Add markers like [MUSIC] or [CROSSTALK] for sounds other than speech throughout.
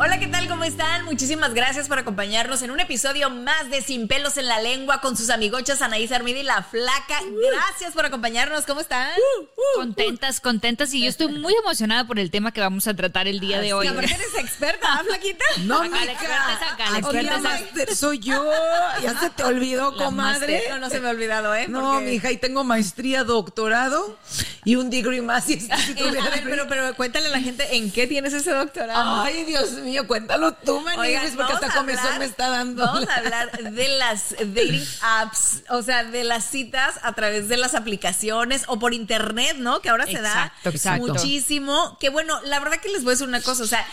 Hola, ¿qué tal? ¿Cómo están? Muchísimas gracias por acompañarnos en un episodio más de Sin pelos en la lengua con sus amigochas Anaís Armida y La Flaca. Gracias por acompañarnos. ¿Cómo están? Contentas, contentas. Y yo estoy muy emocionada por el tema que vamos a tratar el día de hoy. Aparte eres experta, ¿ah, Flaquita? [LAUGHS] No, Acá la experta es acá, la soy yo. Ya se te olvidó, comadre. No, no se me ha olvidado, ¿eh? No, mija, y tengo maestría, doctorado y un degree más. Si, si [LAUGHS] Eh, tuviera a ver, degree. pero, pero cuéntale a la gente en qué tienes ese doctorado. Ay, Dios mío, cuéntalo tú, Maniguis, porque hasta hablar- me está dando. Vamos a hablar de las dating apps, o sea, de las citas a través de las aplicaciones o por internet, ¿no? Que ahora se Exacto, da exacto. muchísimo. Que bueno, la verdad que les voy a decir una cosa, o sea,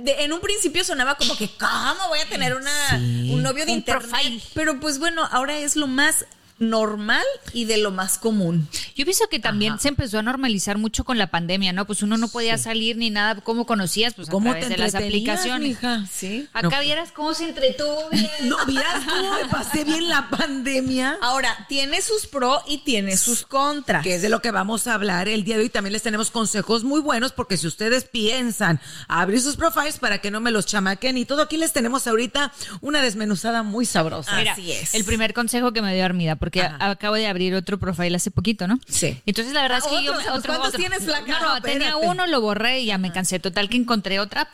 de- en un principio sonaba como que, ¿cómo voy a tener una, un novio de Un internet? profile. Pero pues bueno, ahora es lo más normal y de lo más común. Yo pienso que también se empezó a normalizar mucho con la pandemia, ¿no? Pues uno no podía salir ni nada. ¿Cómo conocías? Pues a ¿Cómo través te de las aplicaciones. Sí. Acá vieras cómo se entretuvo. bien. [LAUGHS] No, miras cómo me pasé bien la pandemia. Ahora, tiene sus pros y tiene sus contras. que es de lo que vamos a hablar el día de hoy. También les tenemos consejos muy buenos porque si ustedes piensan abrir sus profiles para que no me los chamaquen y todo, aquí les tenemos ahorita una desmenuzada muy sabrosa. Mira, Así es. el primer consejo que me dio Armida, porque acabo de abrir otro profile hace poquito, ¿no? Sí. Entonces la verdad Ah, es que yo otro, ¿cuántos tienes, flaca? No, no, No, tenía uno, lo borré y ya me cansé. Total que encontré otra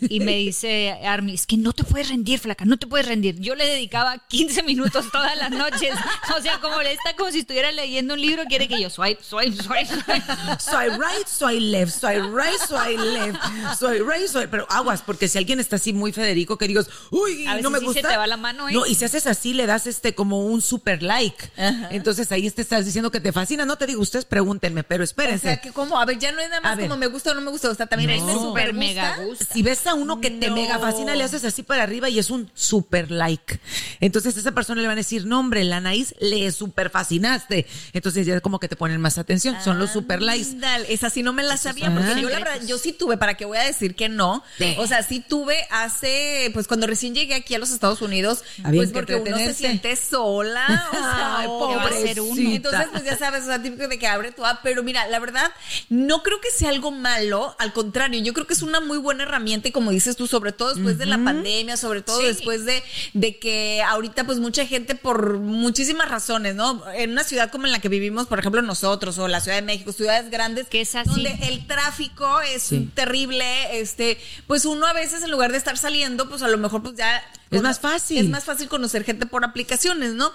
y me [LAUGHS] dice Armi, es que no te puedes rendir, flaca, no te puedes rendir. Yo le dedicaba 15 minutos todas las noches. [LAUGHS] O sea, como le está como si estuviera leyendo un libro, quiere que yo swipe, swipe, swipe, swipe. Soy right, soy left, soy right, soy left, soy right, soy. Pero aguas, porque si alguien está así muy Federico, que digas, uy, A veces no me sí gusta. se te va la mano, ¿eh? No, y si haces así, le das este como un super like. Entonces ahí te estás diciendo que te fascina. No te digo, ustedes pregúntenme, pero O espérense. sea, que como, a ver, ya no es nada A más ver. como me gusta o no me gusta, o sea, también es No. me super Súper mega gusta. Si ves a uno que te mega fascina, le haces así para arriba y es un super like. Entonces a esa persona le van a decir, no hombre, la Anaís le super fascinaste. Entonces ya como que te ponen más atención. Son los super likes. Ándale, esa sí no me la sabía, Ah. porque yo la verdad, yo sí tuve, ¿para qué voy a decir que no? Sí. O sea, sí tuve hace, pues cuando recién llegué aquí a los Estados Unidos, Había pues que porque uno se siente sola, o sea, Ay, o- va a ser uno? Entonces, pues ya sabes, o sea, típico de que abre tu app, pero mira, la verdad, no creo que sea algo malo, al contrario, yo creo que es una muy buena herramienta y como dices tú, sobre todo después de la pandemia, sobre todo Sí. después de, de que ahorita pues mucha gente por muchísimas razones, ¿no? En una ciudad como en la que vivimos, por ejemplo, nosotros o la Ciudad de México, ciudades grandes, Que es así. donde el tráfico es Sí. terrible, este, pues uno a veces en lugar de estar saliendo, pues a lo mejor pues ya Es más fácil. Es más fácil conocer gente por aplicaciones, ¿no?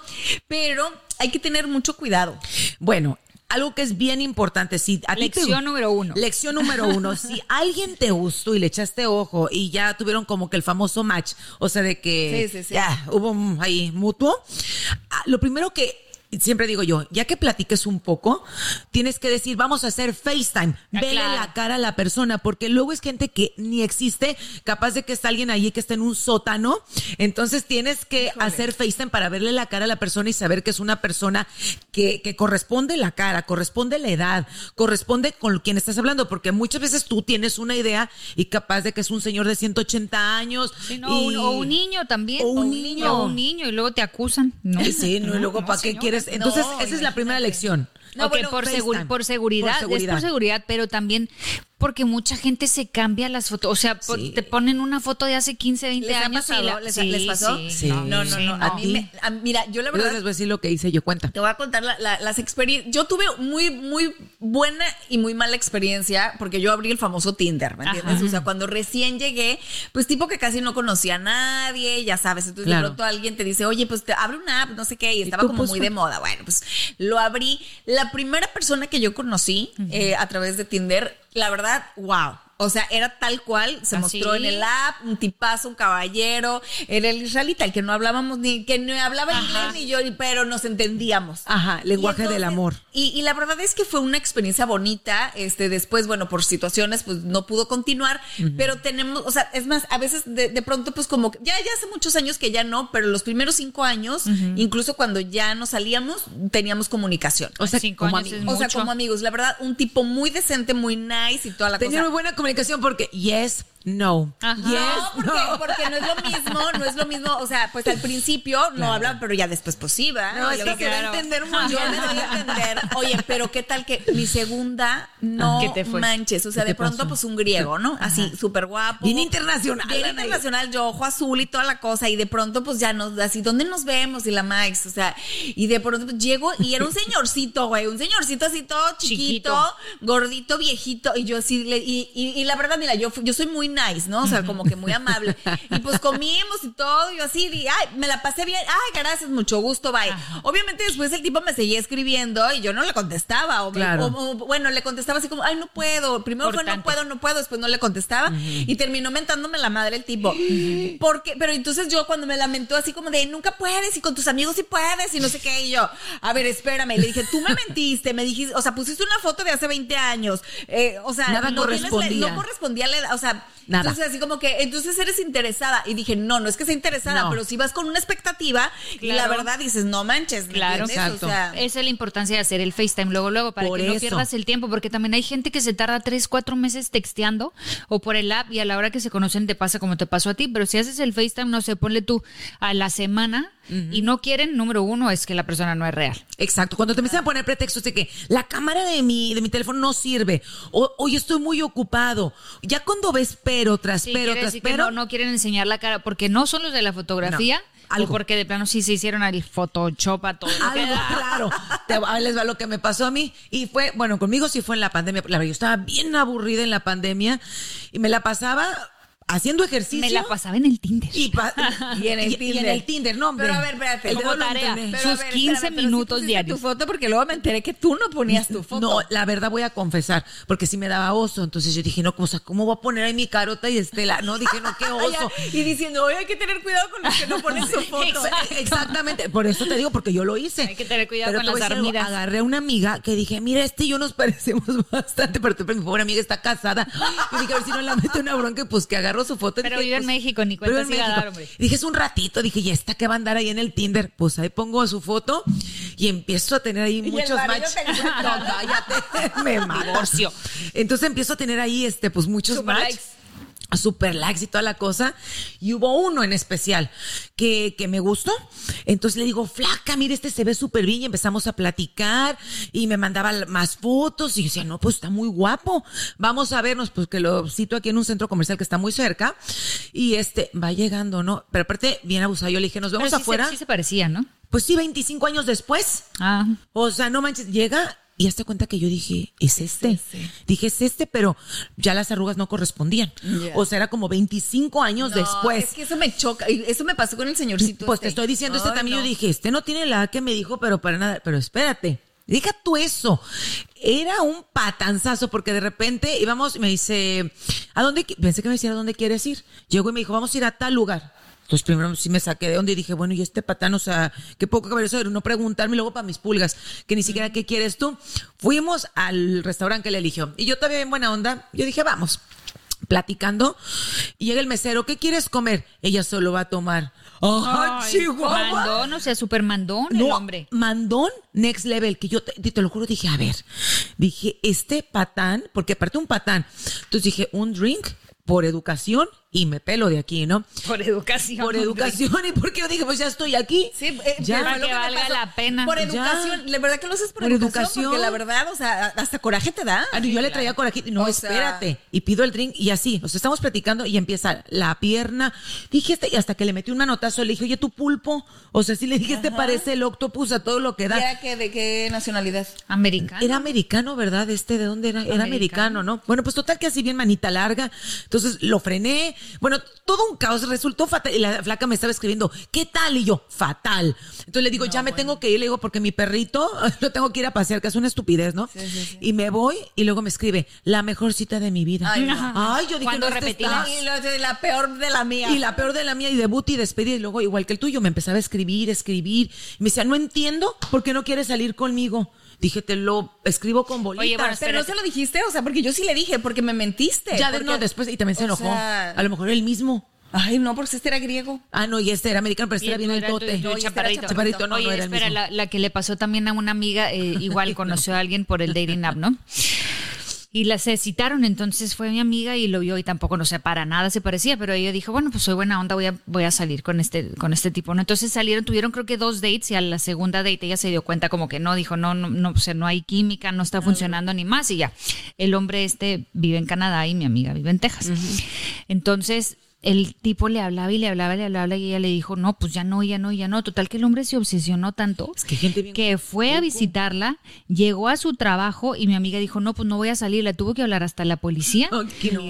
Pero hay que tener mucho cuidado. Bueno, algo que es bien importante, si a ti te- Lección número uno. Lección número uno, [LAUGHS] si alguien te gustó y le echaste ojo y ya tuvieron como que el famoso match, o sea, de que Sí, sí, sí. ya hubo un ahí mutuo, ah, lo primero que siempre digo yo, ya que platiques un poco, tienes que decir, vamos a hacer FaceTime, Ah, vele claro. la cara a la persona, porque luego es gente que ni existe, capaz de que está alguien allí que está en un sótano, entonces tienes que hacer FaceTime para verle la cara a la persona y saber que es una persona que, que corresponde la cara, corresponde la edad, corresponde con quien estás hablando, porque muchas veces tú tienes una idea y capaz de que es un señor de 180 años. Sí, no, y- un- o un niño también. O un niño. O un niño y luego te acusan. No, Sí, no, y luego, ¿para qué señora. quieres? Entonces, No, esa es la primera lección. No, Ok, bueno, por, seguridad, Por seguridad. es por seguridad, pero también porque mucha gente se cambia las fotos, o sea, Sí. te ponen una foto de hace 15, 20 ¿Les ha años pasado? y la- ¿Les, sí, les pasó? sí, Sí. No, no, no. sí, A ¿A mí me- a- mira, yo la verdad les voy a decir lo que hice yo, cuenta. Te voy a contar la- la- las experiencias. Yo tuve muy, muy buena y muy mala experiencia porque yo abrí el famoso Tinder, ¿me entiendes? Ajá. O sea, cuando recién llegué, pues tipo que casi no conocía a nadie, ya sabes. Entonces Claro. de pronto alguien te dice, oye, pues te abre una app, no sé qué, y estaba como pues, muy de [LAUGHS] moda. Bueno, pues lo abrí. La primera persona que yo conocí eh, a través de Tinder, la verdad, wow. O sea, era tal cual, se ¿Ah, mostró en el app, un tipazo, un caballero, era el israelita, el que no hablábamos ni, que no hablaba inglés ni yo, pero nos entendíamos. Ajá, lenguaje del amor. Y, y la verdad es que fue una experiencia bonita. Este, después, bueno, por situaciones, pues no pudo continuar. Pero tenemos, o sea, es más, a veces de, de pronto, pues como ya, ya hace muchos años que ya no, pero los primeros cinco años, incluso cuando ya no salíamos, teníamos comunicación. O sea, Cinco como años amigos. O sea, como amigos, la verdad, un tipo muy decente, muy nice y toda la Tenía cosa. muy buena comunicación porque yes, no. Ajá. Yes, No, porque, no. porque no es lo mismo, no es lo mismo. O sea, pues al principio no hablan, pero ya después pues sí, ¿verdad? No, es que quería claro. entender un Yo montón. me doy a entender. Oye, pero qué tal que mi segunda no ¿Qué te fue? manches. O sea, ¿Qué de pronto, pasó? pues un griego, ¿no? Así, súper guapo. Bien internacional, Bien internacional, yo ojo azul y toda la cosa. Y de pronto, pues ya nos, así, ¿dónde nos vemos? Y la Max, o sea, y de pronto pues, llego y era un [LAUGHS] señorcito, güey, un señorcito así todo chiquito, Chiquito. gordito, viejito. Y yo así, y, y, y la verdad, mira, yo, yo soy muy nice, ¿no? O sea, como que muy amable. Y pues comimos y todo, y yo así, di, ay, me la pasé bien, ay, gracias, mucho gusto, bye. Obviamente después el tipo me seguía escribiendo y yo no le contestaba. O, Claro. o- o, bueno, le contestaba así como, ay, no puedo. Primero fue no puedo, no puedo, después no le contestaba. Y terminó mentándome la madre el tipo. Porque, pero entonces yo cuando me lamentó así como de, nunca puedes y con tus amigos sí puedes y no sé qué. Y yo, a ver, espérame. Y le dije, tú me mentiste, me dijiste, o sea, pusiste una foto de hace 20 años. Eh, o sea, Nada no tienes correspondía. no correspondía a la edad, o sea, Nada. entonces así como que, entonces eres interesada. Y dije, no, no es que sea interesada, No. pero si vas con una expectativa y la verdad dices, no manches, ¿me Claro, exacto. O sea, Esa es la importancia de hacer el FaceTime luego, luego, para que no pierdas el tiempo, porque también hay gente que se tarda tres, cuatro meses texteando o por el app y a la hora que se conocen te pasa como te pasó a ti, pero si haces el FaceTime, no sé, ponle tú a la semana y no quieren, número uno, es que la persona no es real. Exacto, cuando te empiezan a poner pretextos de que la cámara de mi, de mi teléfono no sirve, o hoy estoy muy ocupado, ya cuando ves pero tras Sí, pero tras pero, no, no quieren enseñar la cara porque no son los de la fotografía. No, algo. O porque de plano sí se hicieron el Photoshop a todo. algo claro. Te, ahí les va lo que me pasó a mí. Y fue, bueno, conmigo sí fue en la pandemia. La verdad, yo estaba bien aburrida en la pandemia y me la pasaba haciendo ejercicio. Me la pasaba en el Tinder. Y, [LAUGHS] en el y- y Tinder. en el Tinder, no, hombre. Pero a ver, espérate. Como lo tarea. entrené. Sus 15 pero sí minutos pusiste diarios. tu foto porque luego me enteré que tú no ponías tu foto. No, la verdad voy a confesar, porque sí me daba oso. Entonces yo dije, no, o sea, ¿cómo voy a poner ahí mi carota y Estela? No, dije, no, qué [LAUGHS] oso. y diciendo, oye, hay que tener cuidado con los que no ponen su foto. [LAUGHS] Exacto. Exactamente, por eso te digo, porque yo lo hice. Hay que tener cuidado Pero con las armidas. Agarré a una amiga que dije, mira, este y yo nos parecemos bastante, pero tu- mi pobre amiga está casada. Y dije, a ver si no la mete una bronca, pues que agarro su foto. Pero dije, vive en pues, México, ni cuenta en se dar, hombre. Dije, es un ratito, dije, y esta que va a andar ahí en el Tinder, pues ahí pongo su foto y empiezo a tener ahí muchos matches. [LAUGHS] No, cállate, [LAUGHS] me mato. Divorcio. Entonces empiezo a tener ahí, este, pues muchos matches. Super likes y toda la cosa. Y hubo uno en especial que, que me gustó. Entonces le digo, flaca, mire, este se ve súper bien. Y empezamos a platicar y me mandaba más fotos. Y yo decía, no, pues está muy guapo. Vamos a vernos, pues que lo cito aquí en un centro comercial que está muy cerca. Y este, va llegando, ¿no? Pero aparte, bien abusado. Yo le dije, nos vemos Pero sí se- afuera. sí se parecía, ¿no? Pues sí, 25 años después. Ah. O sea, no manches, llega y hazte cuenta que yo dije, es este. Dije, es este, pero ya las arrugas no correspondían. O sea, era como 25 años No, después. Es que eso me choca. y Eso me pasó con el señorcito. Pues este. te estoy diciendo, este Ay, también no. yo dije, este no tiene la que me dijo, pero para nada. Pero espérate, deja tú eso. Era un patanzazo porque de repente íbamos y me dice, ¿a dónde? qui-?" Pensé que me decía, ¿a dónde quieres ir? Llegó y me dijo, vamos a ir a tal lugar. Entonces primero sí me saqué de donde y dije, bueno, y este patán, o sea, qué poco de no preguntarme y luego para mis pulgas, que ni siquiera qué quieres tú. Fuimos al restaurante que le eligió. Y yo todavía en buena onda, yo dije, vamos platicando y llega el mesero, ¿qué quieres comer? Ella solo va a tomar. ¡Ah, Chihuahua! Mandón, o sea, super mandón el No, hombre. mandón next level, que yo te, te lo juro, dije, a ver, dije, este patán, porque aparte un patán, entonces dije, un drink, por educación y me pelo de aquí, ¿no? Por educación. Por educación y porque yo dije, pues ya estoy aquí. Sí, eh, Ya. Para que valga la pena. Por Ya. educación, la verdad que lo haces por, Por educación, educación. porque la verdad, o sea, hasta coraje te da. Ah, no, yo le traía coraje. No, O sea- espérate. Y pido el drink y así. O sea, estamos platicando y empieza la pierna. Dije, este, y hasta que le metí un manotazo, le dije, oye, tu pulpo. O sea, sí le dije, este parece el octopus a todo lo que da. ¿Era que, ¿De qué nacionalidad? Americano. Era americano, ¿verdad? Este, ¿de dónde era? Era Americano. ¿no? Bueno, pues total que así bien manita larga. Entonces lo frené. Bueno, todo un caos. Resultó fatal. Y la flaca me estaba escribiendo, ¿qué tal? Y yo, fatal. Entonces le digo, ya me tengo que ir. Le digo, porque mi perrito [LAUGHS] lo tengo que ir a pasear, que es una estupidez, ¿no? Y me voy y luego me escribe, la mejor cita de mi vida. Ay, yo dije, ¿Cuándo no, repetí? Y la peor de la mía. y la peor de la mía, y debut y despedida, y luego, igual que el tuyo, me empezaba a escribir, escribir. Y me decía, no entiendo por qué no quieres salir conmigo. Dije, te lo escribo con bolitas. Oye, bueno, Pero no se lo dijiste, o sea, porque yo sí le dije, porque me mentiste. ya porque- no, después, y también se enojó. sea- a lo mejor él mismo. Ay, no, porque este era griego. Ah, no, y este era americano, pero este Y era bien tú el era tu- tote. tu No, este chaparrito. chaparrito, no, Oye, no era el espera, mismo. la, la que le pasó también a una amiga, eh, igual [LAUGHS] conoció a alguien por el dating app, ¿no? Y la se citaron, entonces fue mi amiga y lo vio y tampoco, no sé, para nada se parecía, pero ella dijo, bueno, pues soy buena onda, voy a, voy a salir con este, con este tipo, ¿no? Entonces salieron, tuvieron creo que dos dates y a la segunda date ella se dio cuenta como que no, dijo, no, no, no, o sea, no hay química, no está funcionando ni más y ya. El hombre este vive en Canadá y mi amiga vive en Texas. Entonces el tipo le hablaba y le hablaba y le hablaba y ella le dijo, no, pues ya no, ya no, ya no. Total que el hombre se obsesionó tanto Es que gente bien que fue a visitarla, llegó a su trabajo y mi amiga dijo, no, pues no voy a salir, le tuvo que hablar hasta la policía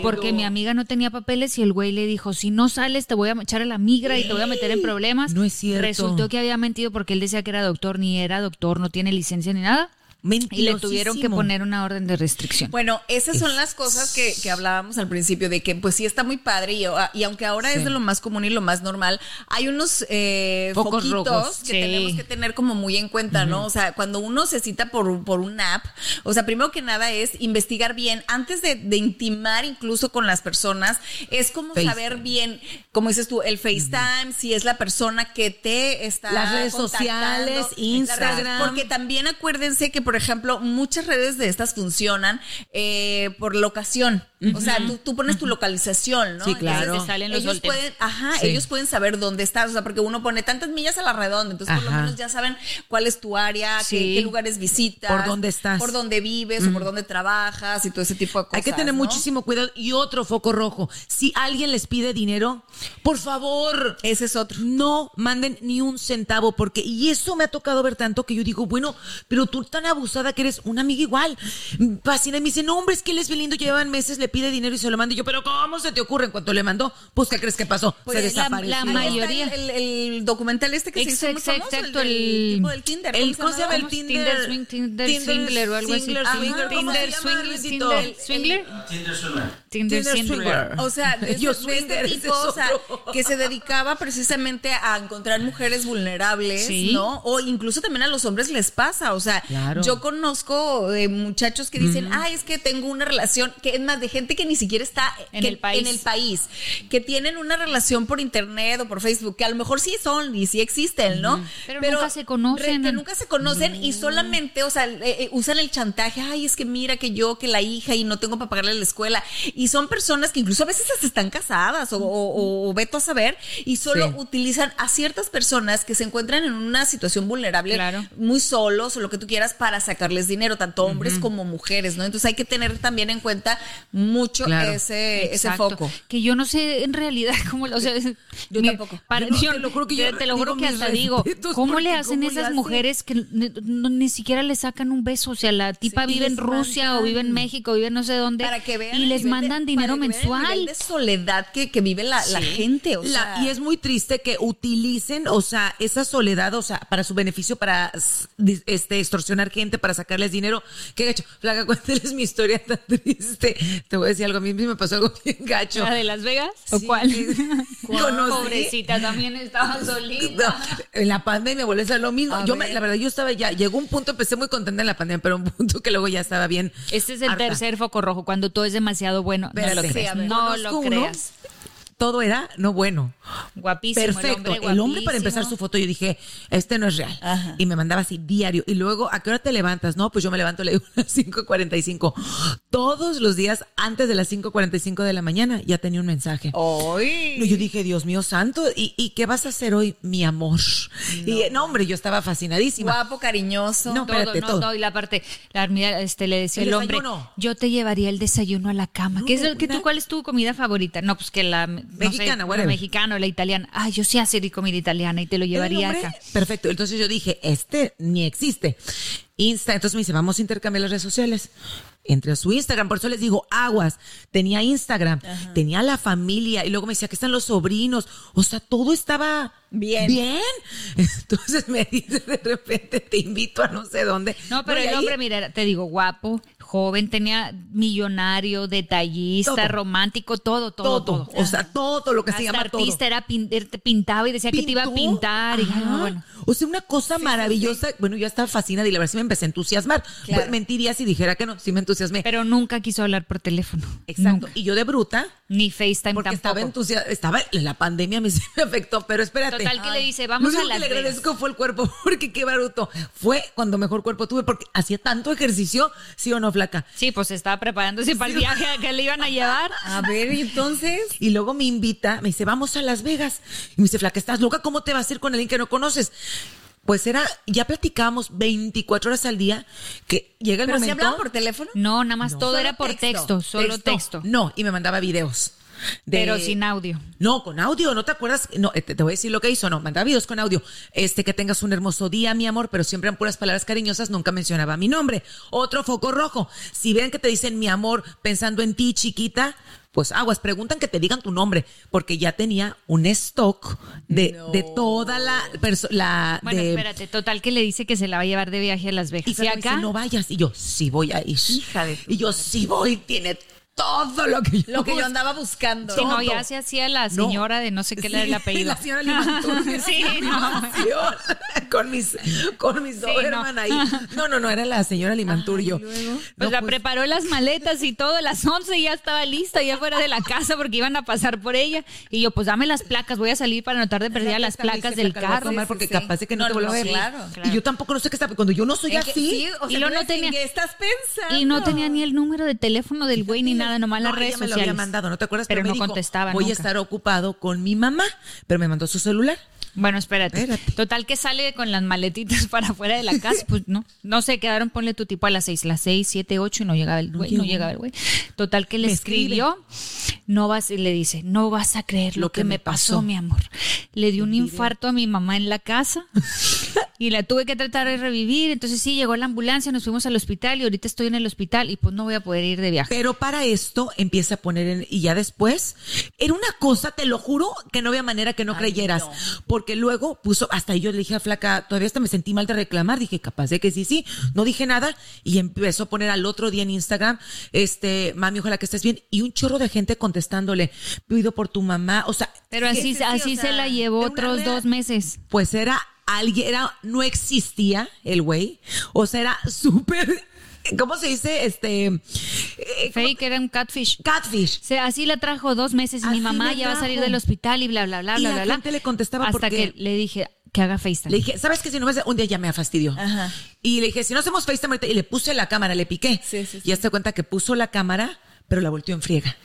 porque mi amiga no tenía papeles y el güey le dijo, si no sales te voy a echar a la migra y te voy a meter en problemas. No es cierto. Resultó que había mentido porque él decía que era doctor, ni era doctor, no tiene licencia ni nada. Y le tuvieron que poner una orden de restricción. Bueno, esas son las cosas que, que hablábamos al principio, de que pues sí está muy padre y, y aunque ahora es de lo más común y lo más normal, hay unos eh, Focos foquitos rojos. que Sí. tenemos que tener como muy en cuenta, ¿no? O sea, cuando uno se cita por, por una app, o sea, primero que nada es investigar bien, antes de, de intimar incluso con las personas, es como saber bien, como dices tú, el FaceTime, si es la persona que te está Las redes sociales, las redes- Instagram. porque también acuérdense que, por ejemplo, muchas redes de estas funcionan eh, por locación. O sea, tú, tú pones tu localización, ¿no? Sí, claro. Te salen los ellos pueden, ajá, Sí. ellos pueden saber dónde estás, o sea, porque uno pone tantas millas a la redonda, entonces por lo menos ya saben cuál es tu área, qué- Sí. qué, lugares visitas, Por dónde estás. por dónde vives o por dónde trabajas y todo ese tipo de cosas. Hay que tener ¿no? muchísimo cuidado. Y otro foco rojo. Si alguien les pide dinero, por favor, Ese es otro. no manden ni un centavo, porque, y eso me ha tocado ver tanto que yo digo, bueno, pero tú tan abusada que eres una amiga igual. Fascina y me dice, no, hombre, es que él es bien lindo, llevan meses, le pide dinero y se lo manda. Y yo, pero ¿cómo se te ocurre? En cuanto le mandó, pues, ¿qué crees que pasó? Pues, se la- desapareció. la mayoría. El, el documental este que se hizo muy Exacto, famoso, exacto, el, el- tipo del Tinder. el- ¿cómo se llama el? Tinder? Tinder, swing, Tinder, Tinder swingler o algo así. swingler, Ajá, swinger, ¿cómo Tinder, se llama, swingler? Tinder, swingler. Tinder, Tinder swingler. swinger. O sea, [LAUGHS] de, Yo de este tipo, es o sea, que se dedicaba precisamente a encontrar mujeres vulnerables, Sí. ¿no? O incluso también a los hombres les pasa, o sea, Claro. yo conozco de muchachos que dicen, ay, es que tengo una relación, que es más, de gente que ni siquiera está En que- el país. en el país, que tienen una relación por internet o por Facebook, que a lo mejor sí son y sí existen, ¿no? Pero nunca se conocen. re- que nunca se conocen y solamente, o sea, eh, eh, usan el chantaje, ay, es que mira que yo, que la hija y no tengo para pagarle la escuela. Y son personas que incluso a veces hasta están casadas o, o, o veto a saber y solo Sí. utilizan a ciertas personas que se encuentran en una situación vulnerable, Claro. muy solos o lo que tú quieras para sacarles dinero, tanto hombres como mujeres, ¿no? Entonces hay que tener también en cuenta mucho Claro. ese, ese foco. Que yo no sé en realidad [LAUGHS] cómo, lo- o sea, [LAUGHS] Yo mi- tampoco. para- Yo no, yo- te lo juro que yo te, lo juro que hasta digo, ¿cómo le hacen cómo le esas mujeres que ni, no- ni siquiera le sacan un beso? O sea, la tipa Sí, vive en Rusia o vive en México, vive en no sé dónde Para que vean y les de- mandan dinero para que vean el mensual. nivel de soledad que, que vive la, la gente. O La- sea, y es muy triste que utilicen, o sea, esa soledad, o sea, para su beneficio, para este extorsionar gente, para sacarles dinero. ¿Qué gacho? Flaca, [LAUGHS] cuéntales mi historia tan triste. Te voy a decir algo, a mí me pasó algo bien gacho. ¿La de Las Vegas? ¿O Sí, cuál? [LAUGHS] Conocí- Pobrecita, también estaba [LAUGHS] No, solita. en la pandemia volvió a lo mismo. A yo me- la verdad, yo estaba ya, llegó un punto, empecé muy contenta en la pandemia, pero un punto que luego ya estaba bien. Este es el harta. tercer foco rojo, cuando todo es demasiado bueno. no lo Sí, creas. no lo uno creas. Todo era, no bueno. Guapísimo. Perfecto. El hombre, El hombre, para empezar su foto, yo dije, este no es real. Ajá. Y me mandaba así diario. Y luego, ¿a qué hora te levantas? No, pues yo me levanto le digo, [LAUGHS] a las 5.45. Todos los días antes de las 5.45 de la mañana ya tenía un mensaje. ¡Ay! No, yo dije, Dios mío santo, ¿y, y qué vas a hacer hoy, mi amor? Y no, hombre, yo estaba fascinadísima. Guapo, cariñoso. No, Todo, espérate, no, todo. y la parte, la este, le decía El el, hombre, yo te llevaría el desayuno a la cama. No, ¿Qué es que tú, cuál es tu comida favorita? No, pues que la no Mexicana, sé, la whatever. mexicana o la italiana. Ah, yo sí hacer comida italiana y te lo llevaría acá. Perfecto. Entonces yo dije, este ni existe. Insta, entonces me dice, vamos a intercambiar las redes sociales. Entre a su Instagram, por eso les digo, aguas, tenía Instagram, tenía la familia, y luego me decía que están los sobrinos, o sea, todo estaba Bien. Bien. [LAUGHS] Entonces me dice de repente, te invito a no sé dónde. No, pero el ahí- hombre, mira, te digo, guapo, joven, tenía millonario, detallista, Todo. romántico, todo, todo, todo, todo. o sea, todo lo que se Hasta llama todo. artista era pin- er- te pintaba y decía que te iba a pintar. Y, no, bueno. O sea, una cosa maravillosa. Bueno, yo estaba fascinada y la verdad sí me empecé a entusiasmar. Claro. Pues, mentiría si dijera que no, sí me entusiasmé. Pero nunca quiso hablar por teléfono. Exacto. Nunca. Y yo de bruta, Ni FaceTime porque estaba tampoco. entusiasmada, estaba la pandemia me, [LAUGHS] me afectó, pero espérate. Total que le dice, Lo vamos único a Las que le agradezco fue el cuerpo, [LAUGHS] porque qué baruto. Fue cuando mejor cuerpo tuve, porque hacía tanto ejercicio, sí o no, flaca. Sí, pues estaba preparándose para el viaje que le iban a llevar. A ver, ¿y entonces. Y luego me invita, me dice, vamos a Las Vegas. Y me dice, flaca, ¿estás loca? ¿Cómo te vas a ir con alguien que no conoces? Pues era, ya platicábamos 24 horas al día, que llega el ¿Pero momento. hablaban por teléfono? No, nada más todo era por texto. texto, solo texto. No, y me mandaba videos. De- Pero sin audio. No, con audio, ¿no te acuerdas? No, eh, te, te voy a decir lo que hizo, no, mandaba videos con audio. Este, que tengas un hermoso día, mi amor, pero siempre en puras palabras cariñosas, nunca mencionaba mi nombre. Otro foco rojo. Si ven que te dicen mi amor pensando en ti, chiquita, pues aguas, preguntan que te digan tu nombre, porque ya tenía un stock de, de toda la, la Bueno, de, espérate, total que le dice que se la va a llevar de viaje a Las Vegas. y Y, me dice, acá, no vayas. Y yo, sí voy a ir. Hija de Y yo, sí voy, tiene todo lo que yo Lo que yo andaba buscando. sí, no, ya se hacía la No. señora de no sé qué le era el Sí, apellido. La señora Limantur. [LAUGHS] sí, no. con mis, con mis Sí, Doberman no. ahí. No, no, no, era la señora Limanturio. Pues la preparó las maletas y todo, a las 11 ya estaba lista, ya fuera de la casa porque iban a pasar por ella. Y yo, pues dame las placas, voy a salir para notar de perdida las placas del carro. Porque sí, capaz de que no, No, te vuelva no, a ver. claro, Y yo tampoco no sé qué está. Cuando yo no soy ¿En qué- así. sí, o Y sea, lo tú no tenía- ¿en qué estás pensando? Y no tenía ni el número de teléfono del güey ni nada, nomás las No, redes ella me lo había mandado, ¿no te acuerdas? Pero me no dijo, contestaba Voy a estar ocupado con mi mamá, pero me mandó su celular. Bueno, espérate. Espérate. Total que sale con las maletitas [LAUGHS] para afuera de la casa, pues no. No se quedaron, ponle tu tipo a las seis, las seis, siete, ocho y no llegaba el güey, no, llegaba el güey. Total que le escribió, no vas, y le dice, no vas a creer lo, que, me pasó, mi amor. Le dio un infarto a mi mamá en la casa y la tuve que tratar de revivir. Entonces sí, llegó la ambulancia, nos fuimos al hospital y ahorita estoy en el hospital y pues no voy a poder ir de viaje. Pero para esto empieza a poner en, y ya después, era una cosa, te lo juro, que no había manera que no creyeras. Porque luego puso, hasta yo le dije a Flaca, todavía hasta me sentí mal de reclamar, dije, capaz de que sí, sí, no dije nada, y empezó a poner al otro día en Instagram, este, mami, ojalá que estés bien, y un chorro de gente contestándole, pido por tu mamá, o sea, Pero así, sí, sí, así o se la llevó otros dos meses. pues era alguien, era, no existía el güey, o sea, era súper, ¿cómo se dice? Este, eh, Fake era un catfish. catfish. O sea, así la trajo dos meses y mi mamá ya va a salir del hospital y bla, bla, bla, Y bla, la bla, bla. gente le contestaba Hasta porque- que le dije que haga FaceTime. Le dije, ¿sabes qué? Si no me hace- un día ya me fastidió. Ajá. Y le dije, si no hacemos FaceTime ahorita", y le puse la cámara, le piqué. Sí, sí, sí. Y hazte cuenta que puso la cámara, pero la volteó en friega.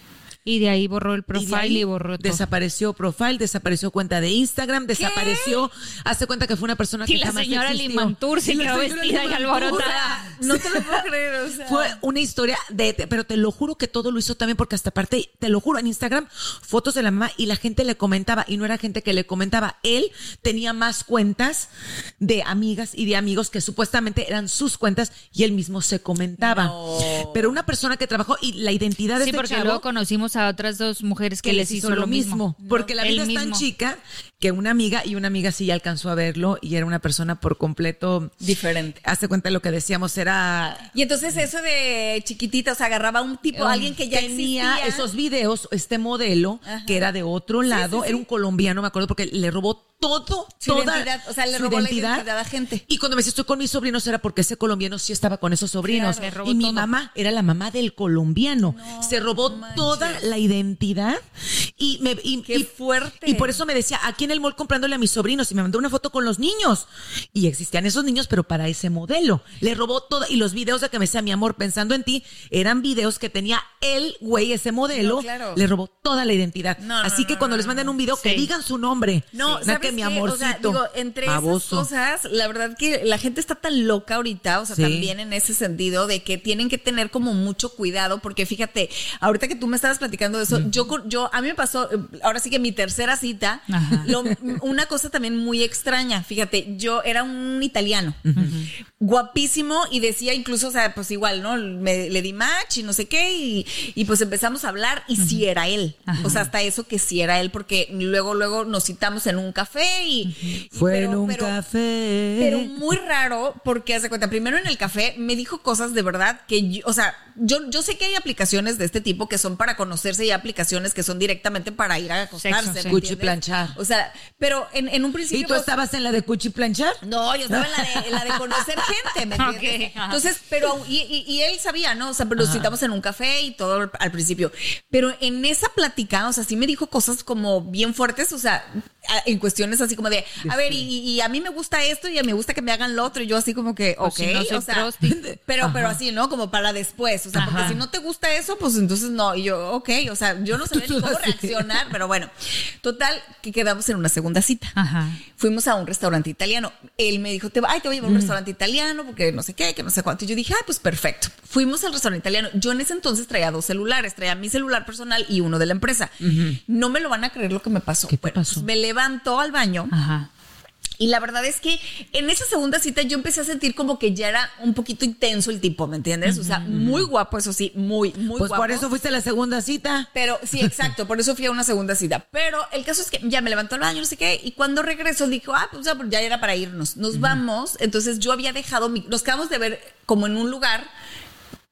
Y de ahí borró el profile y, borró todo. Desapareció profile, desapareció cuenta de Instagram, desapareció. Hazte cuenta que fue una persona que Y la señora existió. Limantur se quedó vestida y alborotada. No te lo puedo creer, o sea. Fue una historia de, de- pero te lo juro que todo lo hizo también porque hasta aparte, te lo juro, en Instagram, fotos de la mamá y la gente le comentaba y no era gente que le comentaba. Él tenía más cuentas de amigas y de amigos que supuestamente eran sus cuentas y él mismo se comentaba. Pero una persona que trabajó y la identidad de Sí, este porque chavo luego conocimos a otras dos mujeres que, les hizo, lo mismo. Porque la vida es tan chica que una amiga y una amiga sí ya alcanzó a verlo y era una persona por completo Diferente. Hace cuenta de lo que decíamos, era Y entonces eso de chiquitita, o sea, agarraba un tipo, alguien que ya tenía existía. esos videos, este modelo Ajá. que era de otro lado, sí, sí. era un colombiano, me acuerdo, porque le robó todo, Su toda identidad, o sea, le su robó la identidad a gente. Y cuando me decía estoy con mis sobrinos era porque ese colombiano sí estaba con esos sobrinos. Claro, y mi todo. mamá era la mamá del colombiano. Se robó manches. toda la identidad y me y, Qué y- fuerte. Y por eso me decía, aquí en el mall comprándole a mis sobrinos y me mandó una foto con los niños. Y existían esos niños, pero para ese modelo. Le robó todo. Y los videos de que me decía, mi amor, pensando en ti, eran videos que tenía el güey, ese modelo. No, claro. Le robó toda la identidad. No, Así que cuando les manden un video, que Sí. digan su nombre. No, ¿sabes que mi amorcito. O sea, digo, entre baboso. esas cosas, la verdad que la gente está tan loca ahorita, o sea, Sí. también en ese sentido de que tienen que tener como mucho cuidado, porque fíjate, ahorita que tú me estabas platicando de eso, yo, con- yo, a mí me pasó, eh, ahora sí que mi tercera cita, lo- una cosa también muy extraña, fíjate, yo era un italiano, guapísimo y decía incluso, o sea, pues igual, ¿no? Me, le di match y no sé qué, y, y pues empezamos a hablar y sí era él, o sea, hasta eso que sí era él, porque luego, luego nos citamos en un café y... y Fue pero- en un pero- café. pero muy raro, porque hace cuenta, primero en el café me dijo cosas de verdad que, yo- o sea, yo, yo sé que hay aplicaciones de este tipo que son para conocerse y aplicaciones que son directamente para ir a acostarse. Sexo, ¿me sí. Cuchi planchar. O sea, pero en, en un principio. ¿Y tú pues, estabas en la de Cuchi planchar? no, yo estaba en la de, en la de conocer [LAUGHS] gente, ¿me entiendes? Entonces, pero, y, y- y él sabía, ¿no? O sea, pero nos citamos en un café y todo al- principio. Pero en esa plática, o sea, sí me dijo cosas como bien fuertes, o sea, en cuestiones así como de, a ver, y, y a mí me gusta esto y a mí me gusta que me hagan lo otro. Y yo así como que, O ok, si no o sea, prosti. [LAUGHS] pero, pero así, ¿no? Como para después. O sea, porque Ajá. si no te gusta eso, pues entonces no. Y yo, ok, o sea, yo no [LAUGHS] sabía ni cómo reaccionar, pero bueno. Total, que quedamos en una segunda cita. Ajá. Fuimos a un restaurante italiano. Él me dijo, te, ay, te voy a llevar a un restaurante italiano porque no sé qué, que no sé cuánto. Y yo dije, ay, pues perfecto. Fuimos al restaurante italiano. Yo en ese entonces traía dos celulares. Traía mi celular personal y uno de la empresa. No me lo van a creer lo que me pasó. ¿Qué te Bueno, pasó? pues me levantó al baño. Ajá. Y la verdad es que en esa segunda cita yo empecé a sentir como que ya era un poquito intenso el tipo, ¿me entiendes? O sea, muy guapo, eso sí, muy, muy Pues guapo. por eso fuiste a la segunda cita. Pero sí, [LAUGHS] exacto, por eso fui a una segunda cita. Pero el caso es que ya me levantó el baño, no sé qué, y cuando regreso dijo, ah, pues ya, pues ya era para irnos. Nos vamos, entonces yo había dejado mi, nos quedamos de ver como en un lugar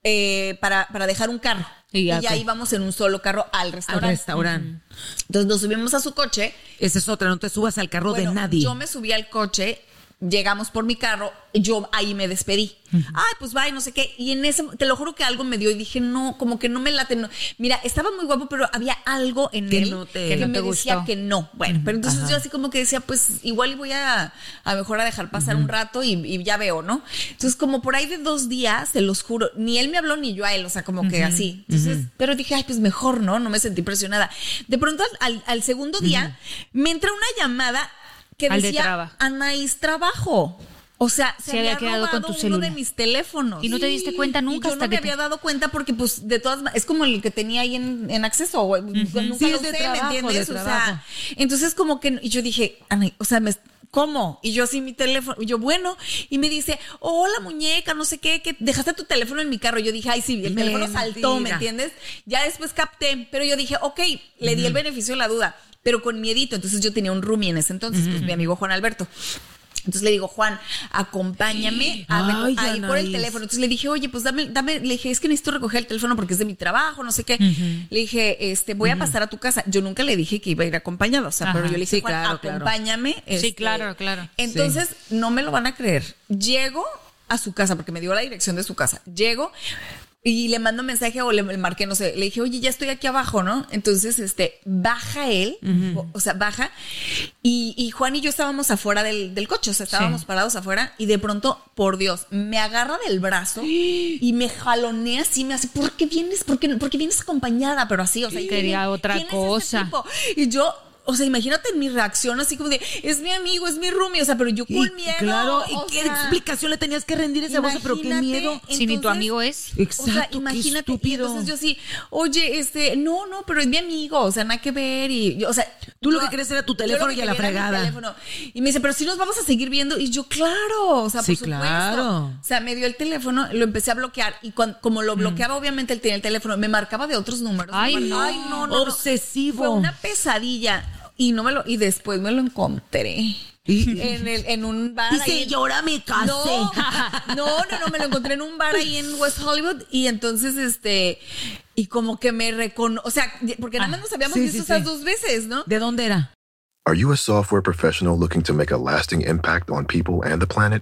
eh, para, para dejar un carro. Y Y ya, íbamos en un solo carro al Al restaurante. restaurante. Entonces nos subimos a su coche. Esa es otra, no te subas al carro Bueno, de nadie. Yo me subí al coche, llegamos por mi carro, yo ahí me despedí. Ay, pues bye, no sé qué. Y en ese, te lo juro que algo me dio y dije, no, como que no me late. no. Mira, estaba muy guapo, pero había algo en Que él no te- que no me decía que no. Bueno, pero entonces yo así como que decía, pues igual y voy a a mejor a dejar pasar un rato y, y ya veo, ¿no? Entonces, como por ahí de dos días, se los juro, ni él me habló ni yo a él, o sea, como que así. Entonces, pero dije, ay, pues mejor, ¿no? No me sentí presionada. De pronto, al, al segundo día, me entra una llamada que Al de decía, traba. Anaís trabajo. O sea, se, Se había quedado con robado tu uno celular. de mis teléfonos. Y no te diste cuenta nunca Y yo hasta no que me te- había dado cuenta porque, pues, de todas maneras, es como el que tenía ahí en, en acceso. Nunca Sí, lo de sé, trabajo, ¿me entiendes? de O sea, entonces como que, y yo dije, Ana, o sea, me, ¿cómo? Y yo así mi teléfono, y yo, bueno, y me dice, hola muñeca, no sé qué, que dejaste tu teléfono en mi carro. Yo dije, ay, sí, el teléfono Mentira. saltó, ¿me entiendes? Ya después capté, pero yo dije, ok, le di el beneficio de la duda, pero con miedito. Entonces yo tenía un roomie en ese entonces, pues mi amigo Juan Alberto. Entonces le digo, Juan, acompáñame a Ay, ahí por el teléfono. Entonces le dije, oye, pues dame, dame, le dije, es que necesito recoger el teléfono porque es de mi trabajo, no sé qué. Le dije, este, voy a pasar a tu casa. Yo nunca le dije que iba a ir acompañada, o sea, Ajá. pero yo le dije, Sí, Juan, claro, claro. acompáñame. este". claro, claro. Entonces, no me lo van a creer. Llego a su casa porque me dio la dirección de su casa. Llego y le mando mensaje o le, le marqué, no sé, le dije, oye, ya estoy aquí abajo, ¿no? Entonces, este, baja él, o, o sea, baja, y, y Juan y yo estábamos afuera del, del coche, o sea, estábamos Sí. parados afuera, y de pronto, por Dios, me agarra del brazo [GASPS] y me jalonea así, me hace, ¿por qué vienes? ¿Por qué, por qué vienes acompañada? Pero así, o sea, yo Quería otra "¿Quién es ese cosa?" Y yo... O sea, imagínate mi reacción así como de, es mi amigo, es mi roomie, o sea, pero yo con Y, miedo. Claro, ¿y qué sea, explicación le tenías que rendir a esa voz? Pero qué miedo. Si ni tu amigo es. Exacto, o sea, qué imagínate. y estúpido. entonces yo sí, oye, este, no, no, pero es mi amigo, o sea, nada que ver. Y, yo, o sea, Tú lo yo- que querías era tu teléfono y a la fregada. Y me dice, pero si nos vamos a seguir viendo. Y yo, claro, o sea, Sí, por supuesto. claro. O sea, me dio el teléfono, lo empecé a bloquear. Y cuan- como lo bloqueaba, obviamente él tenía el teléfono, me marcaba de otros números. Ay, no, no, no. Obsesivo. Fue una pesadilla. Y no me lo, y después me lo encontré. En, el, en un bar. "Y ahora me casé". No, [LAUGHS] no, no, no, me lo encontré en un bar ahí en West Hollywood y entonces, este, y como que me recono, o sea, porque nada más nos habíamos sí, visto sí, esas sí. dos veces, ¿no? ¿De dónde era? Are you a software professional looking to make a lasting impact on people and the planet?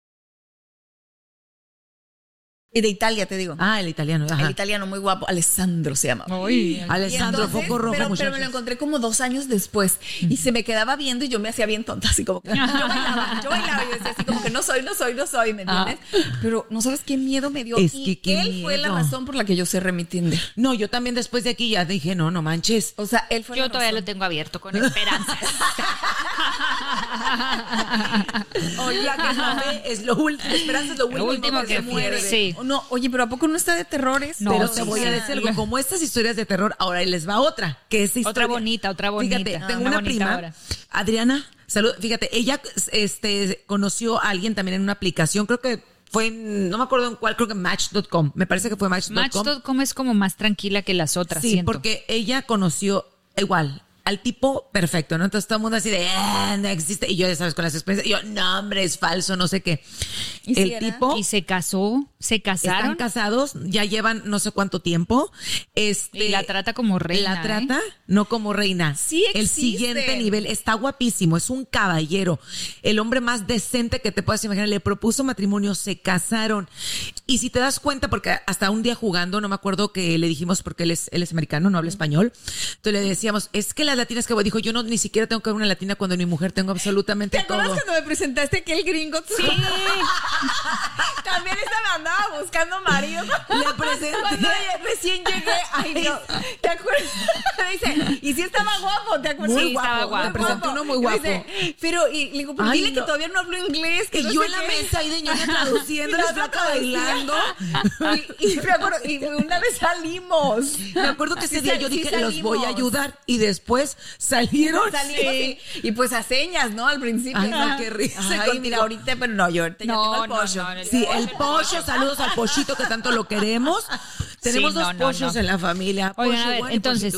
Y de Italia, te digo. Ah, el italiano. Ajá. El italiano muy guapo, Alessandro se llama. Uy, Alessandro, entonces, foco rojo, pero, me lo encontré como dos años después y se me quedaba viendo y yo me hacía bien tonta, así como que [LAUGHS] yo bailaba, yo bailaba y yo decía así como que no soy, no soy, no soy, ¿me entiendes? Pero no sabes qué miedo me dio. Es y que qué él fue la razón por la que yo cerré mi Tinder. No, yo también después de aquí ya dije, no, no manches. O sea, él fue yo la todavía lo tengo abierto con esperanzas. [LAUGHS] Oye, la que no ve es lo último. Esperanza es lo último, último que se muere. Sí. No, oye, pero ¿a poco no está de terrores? No, Pero sí, te voy a decir algo, como estas historias de terror, ahora les va otra, que es Otra bonita, otra bonita. Fíjate, Ah, tengo una prima, ahora. Adriana, salud, fíjate, ella este conoció a alguien también en una aplicación, creo que fue en, no me acuerdo en cuál, creo que Match.com, me parece que fue Match.com. Match.com es como más tranquila que las otras. Sí, siento. porque ella conoció igual al tipo perfecto, ¿no? Entonces todo el mundo así de, "Ah, no existe. Y yo, ya sabes, con las experiencias, yo, no, hombre, es falso, no sé qué. ¿Y el tipo... Y se casó, se Están casaron. casados, ya llevan no sé cuánto tiempo. Este, Y la trata como reina, La trata no como reina. Sí El existen. siguiente nivel está guapísimo, es un caballero, el hombre más decente que te puedas imaginar. Le propuso matrimonio, se casaron. Y si te das cuenta, porque hasta un día jugando, no me acuerdo que le dijimos porque él es, él es americano, no habla español. Entonces le decíamos, es que las latinas que voy, dijo, yo no ni siquiera tengo que ver una latina cuando mi mujer tengo absolutamente ¿Te acuerdas cuando me presentaste aquel gringo? Sí. [LAUGHS] También esta me andaba buscando marido. Le presenté. [LAUGHS] Cuando recién llegué, ay no, ¿te acuerdas? Me [LAUGHS] dice, y si estaba guapo, ¿te acuerdas? Muy Sí, estaba guapo. Me presenté uno muy guapo. dice, pero, y le digo, Ay, dile que todavía no hablo inglés. Que Y no yo en la qué. mesa ahí de ñoña traduciendo, la flaca bailando. Y, y me acuerdo, y una vez salimos. Me acuerdo que ese Sí día yo sí dije, los voy a ayudar. Y después salieron. [LAUGHS] Salimos y, y pues a señas, ¿no? Al principio. Ay, no, qué risa Ay, contigo. mira, ahorita, pero no, yo ahorita ya No, tengo el pollo. no, no, Sí, el pollo, saludos al pollito que tanto lo queremos. [LAUGHS] Tenemos Sí, dos no, pollos no. en la familia. Oigan, pollo a ver, bueno entonces,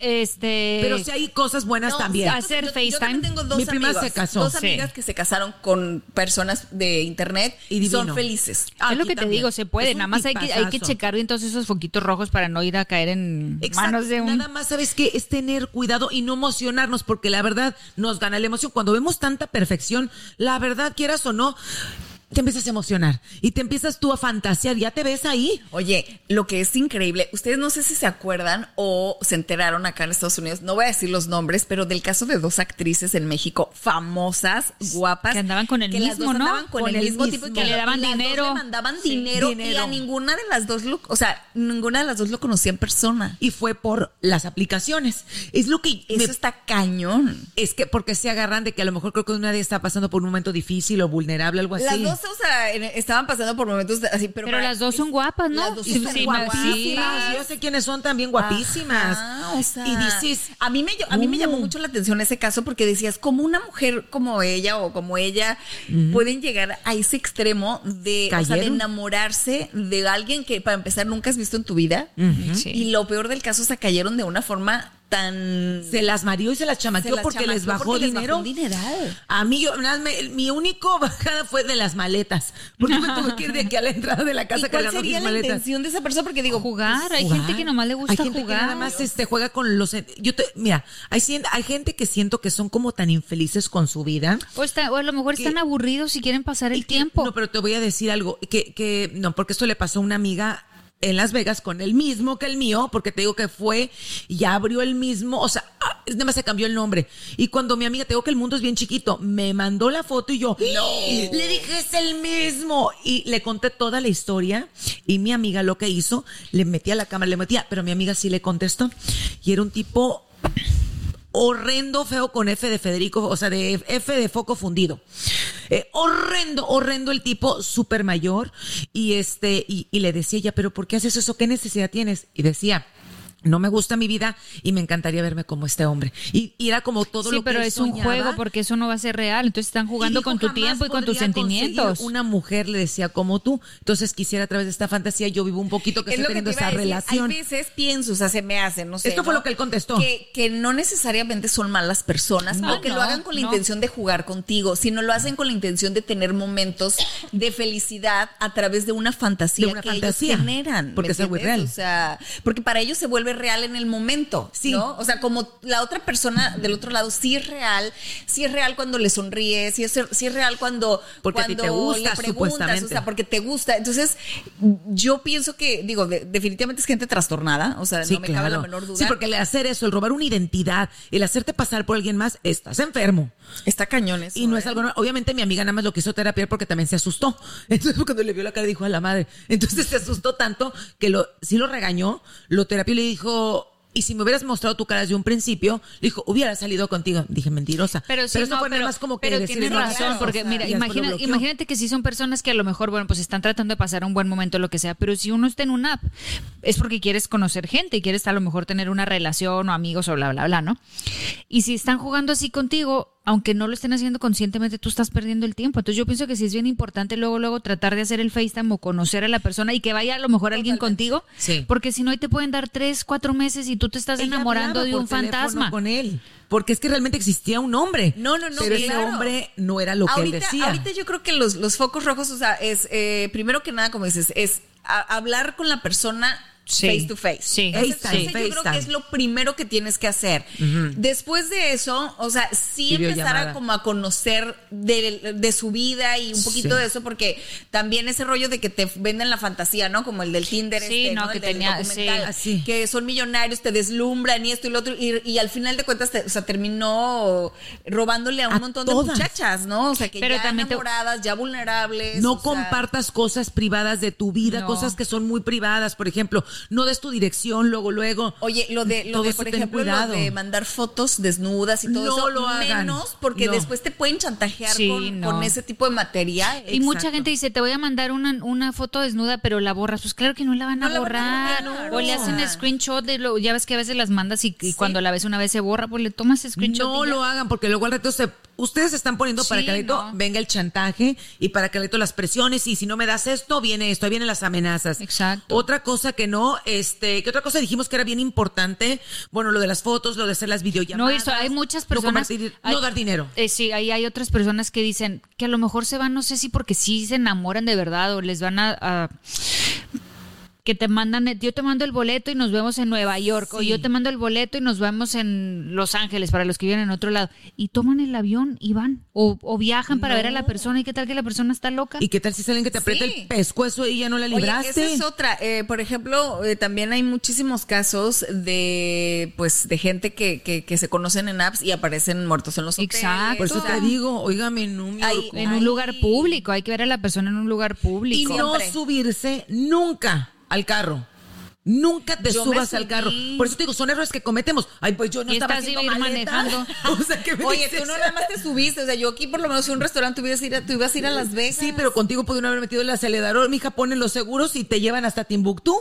este. Pero si hay cosas buenas No, también. sí, hacer yo- Yo FaceTime. también tengo dos Mi prima amigas, se casó. Dos Sí. amigas que se casaron con personas de internet Y divino. son felices. es lo que te digo, se puede. Nada más hay que, hay que checar bien todos esos foquitos rojos para no ir a caer en Exacto. manos de un. Nada más, ¿sabes qué? Es tener cuidado y no emocionarnos, porque la verdad nos gana la emoción. Cuando vemos tanta perfección, la verdad, quieras o no, te empiezas a emocionar y te empiezas tú a fantasear. Ya te ves ahí. Oye, lo que es increíble, ustedes no sé si se acuerdan o se enteraron acá en Estados Unidos, no voy a decir los nombres, pero del caso de dos actrices en México famosas, guapas. Que andaban con el que las mismo, ¿no? con, Con el el mismo tipo mismo. Que le daban las dos dinero. le mandaban Sí, dinero, y a ninguna de las dos, lo, o sea, ninguna de las dos lo conocía en persona. Y fue por las aplicaciones. Es lo que Eso me está cañón. Es que porque se agarran de que a lo mejor creo que una de está pasando por un momento difícil o vulnerable, algo así. Las dos, o sea, en- estaban pasando por momentos de- así, pero, Pero para- las dos son guapas, ¿no? Las dos Sí, son sí, guapísimas. sí. Yo sé quiénes son también guapísimas. O sea, y dices, a mí me a mí me llamó mucho la atención ese caso porque decías como una mujer como ella o como ella pueden llegar a ese extremo de, o sea, de ¿Cayeron? enamorarse de alguien que para empezar nunca has visto en tu vida Sí. y lo peor del caso se cayeron de una forma tan Se las marió y se las chamaqueó porque les bajó porque les dinero. un dineral. A mí, yo, nada, me- mi único [LAUGHS] bajada fue de las maletas. Porque me tuve que ir de aquí a la entrada de la ¿Y casa cuál cargando sería mis la maletas. intención de esa persona? Porque digo, Jugar, hay Jugar. gente que nomás le gusta hay gente jugar. que nada más este, juega con los yo te, mira hay, hay gente que siento que son como tan infelices con su vida O, está- o a lo mejor Que- están aburridos y quieren pasar el Y que- tiempo. no pero te voy a decir algo que, que no porque esto le pasó a una amiga en Las Vegas con el mismo que el mío, porque te digo que fue y ya abrió el mismo, o sea, ah, es nada más se cambió el nombre. Y cuando mi amiga, te digo que el mundo es bien chiquito, me mandó la foto y yo, [GASPS] le dije, es el mismo. Y le conté toda la historia y mi amiga lo que hizo, le metía la cámara, le metía, pero mi amiga sí le contestó. Y era un tipo horrendo, feo con F de Federico, o sea, de F de foco fundido. Eh, horrendo, horrendo el tipo, súper mayor. Y este, y, y le decía ella, pero ¿por qué haces eso? ¿Qué necesidad tienes? Y decía, no me gusta mi vida y me encantaría verme como este hombre. Y, y era como todo sí, lo que pero es un juego porque eso no va a ser real. Entonces están jugando dijo, con tu "Jamás tiempo y con tus sentimientos. Una mujer le decía como tú. Entonces quisiera a través de esta fantasía, yo vivo un poquito que es estoy lo que teniendo te iba a esa decir. relación. Hay veces pienso, o sea, se me hace, no sé. Esto fue ¿no? lo que él contestó. Que, que no necesariamente son malas personas No, o que lo hagan con la intención de jugar contigo, sino lo hacen con la intención de tener momentos de felicidad a través de una fantasía De una que fantasía, ellos generan. porque ¿me es algo irreal. O sea, porque para ellos se vuelve real en el momento. Sí. ¿no? O sea, como la otra persona del otro lado sí es real, sí es real cuando le sonríes, sí es, sí es real cuando, Porque a ti cuando te gusta, le preguntas, o sea, porque te gusta. Entonces, yo pienso que, digo, de- definitivamente es gente trastornada, o sea, Sí, no me cabe la menor duda. Sí, porque el hacer eso, el robar una identidad, el hacerte pasar por alguien más, estás enfermo. está cañón eso, Y no ¿eh? es algo normal. Obviamente mi amiga nada más lo quiso terapiar porque también se asustó. [LAUGHS] Entonces cuando le vio la cara dijo a la madre. Entonces se asustó tanto que lo, sí lo regañó, lo terapió y le dijo, y si me hubieras mostrado tu cara desde un principio, le dijo, hubiera salido contigo. Dije, mentirosa. Pero sí, esto no, fue nada pero, más como que pero tienes razón, eso. porque O sea, mira, imagina- imagínate que sí son personas que a lo mejor, bueno, pues están tratando de pasar un buen momento, lo que sea, pero si uno está en una app, es porque quieres conocer gente y quieres a lo mejor tener una relación o amigos o bla, bla, bla, ¿no? Y si están jugando así contigo, aunque no lo estén haciendo conscientemente, tú estás perdiendo el tiempo. Entonces yo pienso que sí es bien importante luego, luego tratar de hacer el FaceTime o conocer a la persona y que vaya a lo mejor alguien contigo, Sí. porque si no, ahí te pueden dar tres, cuatro meses y tú te estás Ella enamorando de un fantasma. con él. Porque es que realmente existía un hombre. No, no, no, Pero claro. ese hombre no era lo que él decía. Ahorita yo creo que los, los focos rojos, o sea, es, eh, primero que nada, como dices, es a- hablar con la persona Sí. face to face. Sí. Ese- yo creo que es lo primero que tienes que hacer. Después de eso, o sea, sí empezar a como a conocer de, de su vida y un poquito Sí. de eso, porque también ese rollo de que te venden la fantasía, ¿no? Como el del Tinder, Sí, este, no, ¿no? que El tenía- documental, sí. Así. que son millonarios, te deslumbran y esto y lo otro, y, y al final de cuentas, te- o sea, terminó robándole a un A montón todas. de muchachas, ¿no? O sea, que Pero ya también te- enamoradas, ya vulnerables. No o sea, compartas cosas privadas de tu vida, No. cosas que son muy privadas. Por ejemplo, no des tu dirección luego, luego. Oye, lo de, lo de por ejemplo, lo cuidado. de mandar fotos desnudas y todo No eso, lo hagan. menos porque No. después te pueden chantajear Sí, con, no. con ese tipo de material. Y mucha gente dice, te voy a mandar una, una foto desnuda, pero la borras. Pues claro que no la van No a la van a borrar. O le hacen screenshot de lo, ya ves que a veces las mandas y, y cuando la ves una vez se borra, pues le tomas screenshot. No lo hagan porque luego al rato se, ustedes se están poniendo para Sí, que al rato no. venga el chantaje y para que las presiones y si no me das esto, viene esto, ahí vienen las amenazas. Exacto. Otra cosa que no, este, que otra cosa dijimos que era bien importante, bueno, lo de las fotos, lo de hacer las videollamadas. No, Irso, hay muchas personas. hay- no dar dinero. Eh, sí, ahí hay otras personas que dicen que a lo mejor se van, no sé si porque sí se enamoran de verdad o les van a. a- que te mandan, yo te mando el boleto y nos vemos en Nueva York, o yo te mando el boleto y nos vemos en Los Ángeles para los que viven en otro lado, y toman el avión y van, o, o viajan para ver a la persona, y qué tal que la persona está loca. ¿Y qué tal si salen que te aprieta Sí. el pescuezo y ya no la Oye, libraste? esa es otra. Eh, por ejemplo, eh, también hay muchísimos casos de, pues, de gente que, que, que se conocen en apps y aparecen muertos en los hoteles. Exacto. Por eso te digo, óigame, no me Ay, orgullo. en un Ay. lugar público, hay que ver a la persona en un lugar Y público. no Siempre. subirse nunca al carro. Nunca te Yo subas al carro. Por eso te digo, son errores que cometemos. Ay, pues yo no estaba haciendo maleta. manejando. [LAUGHS] o sea, ¿qué me Oye, dices? tú no nada más te subiste. O sea, yo aquí por lo menos a un restaurante, tú ibas a ir a, tú ibas a, ir a Las Vegas. Sí, pero contigo pudieron haber metido el acelerador. Mija, ponen los seguros y te llevan hasta Timbuktu.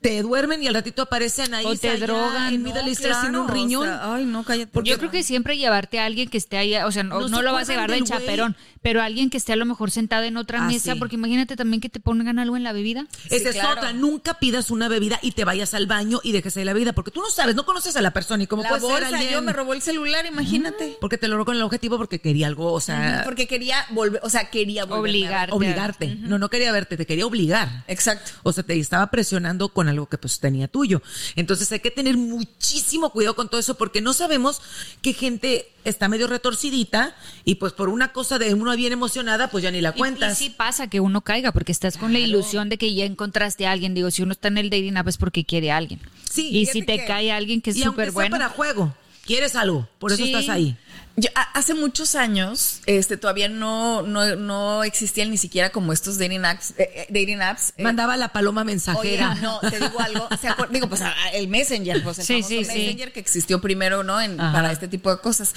Te duermen y al ratito aparecen ahí. O te allá, drogan. En No, Middle Eastern sin un claro, riñón. o sea, ay, no, cállate. Yo creo que siempre llevarte a alguien que esté ahí, o sea, no, No no se lo vas a llevar del chaperón, pero alguien que esté a lo mejor sentado en otra Ah, mesa, sí. porque imagínate también que te pongan algo en la bebida. Esa es claro. otra. Nunca pidas una bebida y te vayas al baño y dejes ahí la vida, porque tú no sabes, no conoces a la persona y cómo La puede ser bolsa, alguien- yo me robó el celular, imagínate. porque te lo robó con el objetivo porque quería algo, o sea, Porque quería volver, o sea, quería volver. Obligar. obligarte. No, no quería verte, te quería obligar. Exacto. O sea, te estaba presionando con algo que pues tenía tuyo. Entonces hay que tener muchísimo cuidado con todo eso porque no sabemos qué gente está medio retorcidita y pues por una cosa de uno bien emocionada pues ya ni la cuentas. Y, sí pasa que uno caiga porque estás con la ilusión de que ya encontraste a alguien. Digo, si uno está en el dating app es porque quiere a alguien. Sí, y si te que- cae alguien que es súper bueno. para juego, quieres algo, por eso Sí. estás ahí. Yo, hace muchos años, este, todavía no, no, no existían ni siquiera como estos dating apps, eh, eh, dating apps. eh, Mandaba la paloma Oye, mensajera. no, te digo algo. ¿se acuer- digo, pues a- el Messenger, pues el Sí, famoso sí, sí. Messenger que existió primero, ¿no? En- para este tipo de cosas.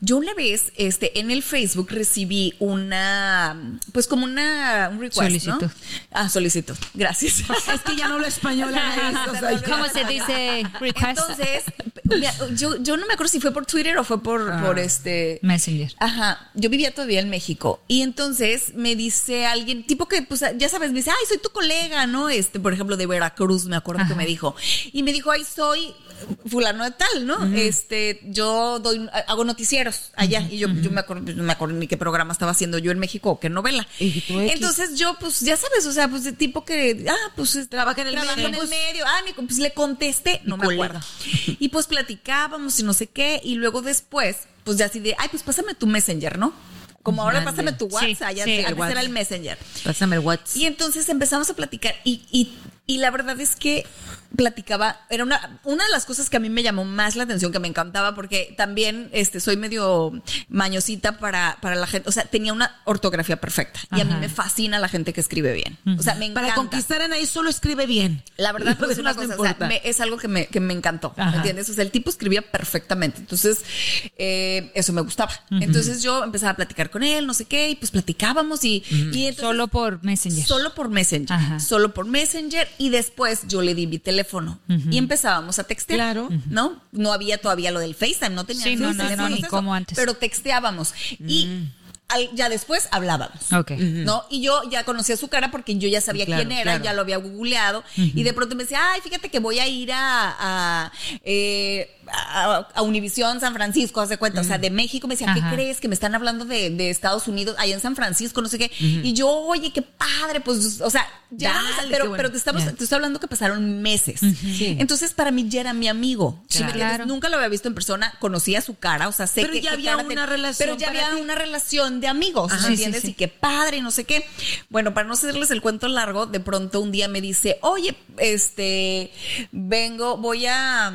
Yo una vez, este, en el Facebook recibí una, pues como una, un request, Solicitud. ¿no? Ah, solicitud. Gracias. [LAUGHS] es que ya no lo español [LAUGHS] o sea, ¿Cómo se dice? Request. Entonces, yo, yo no me acuerdo si fue por Twitter o fue por, Ah. Por este. Messenger. Ajá, yo vivía todavía en México y entonces me dice alguien, tipo que, pues, ya sabes, me dice, ay, soy tu colega, ¿no? Este, por ejemplo, de Veracruz, me acuerdo que me dijo. Y me dijo, ay, soy fulano de tal, ¿no? Este, yo doy, hago noticieros allá y yo, yo me acuerdo, no me acuerdo ni qué programa estaba haciendo yo en México o qué novela. Y tú X. Entonces yo, pues, ya sabes, o sea, pues de tipo que, ah, pues, Trabaja en el trabaja medio, en el medio. Ah, ni- pues le contesté, no me acuerdo. Y pues platicábamos y no sé qué. Y luego después, pues ya así de, ay, pues pásame tu messenger, ¿no? Como ahora pásame tu Sí, WhatsApp, ya sí, sé, el antes era el messenger. Pásame el WhatsApp. Y entonces empezamos a platicar y, y, y la verdad es que platicaba, era una, una de las cosas que a mí me llamó más la atención, que me encantaba, porque también este, soy medio mañosita para, para la gente, o sea, tenía una ortografía perfecta y a mí me fascina la gente que escribe bien. O sea, me encanta. Para conquistar a nadie solo escribe bien. La verdad, pues, una demás no cosa, o sea, me- es algo que me, que me encantó, ¿me Ajá. entiendes? O sea, el tipo escribía perfectamente. Entonces, eh, eso me gustaba. Entonces yo empezaba a platicar con él, no sé qué, y pues platicábamos y, y entonces- Solo por Messenger. Solo por Messenger. Ajá. Solo por Messenger. Y después yo le di mi teléfono y empezábamos a textear. Claro. ¿No? No había todavía lo del FaceTime, no tenía Sí, no, no, no, ni como antes. Pero texteábamos. Y al- ya después hablábamos. Ok. ¿No? Y yo ya conocía su cara porque yo ya sabía Claro, quién era, claro. ya lo había googleado. Y de pronto me decía, ay, fíjate que voy a ir a, a, eh, a, a Univisión San Francisco, haz de cuenta. O sea, de México me decía, ¿qué crees? Que me están hablando de, de Estados Unidos, allá en San Francisco, no sé qué. Y yo, oye, qué padre, pues, o sea, ya, Dale, pero, bueno. pero te, estamos, te estoy hablando que pasaron meses. Sí. Entonces, para mí ya era mi amigo. Nunca lo había visto en persona, conocía su cara, o sea, sé Pero que ya había una relación Pero ya había ti. una relación de amigos. ¿me Sí, entiendes? Y qué padre, no sé qué. Bueno, para no hacerles el cuento largo, de pronto un día me dice, oye, este, vengo, voy a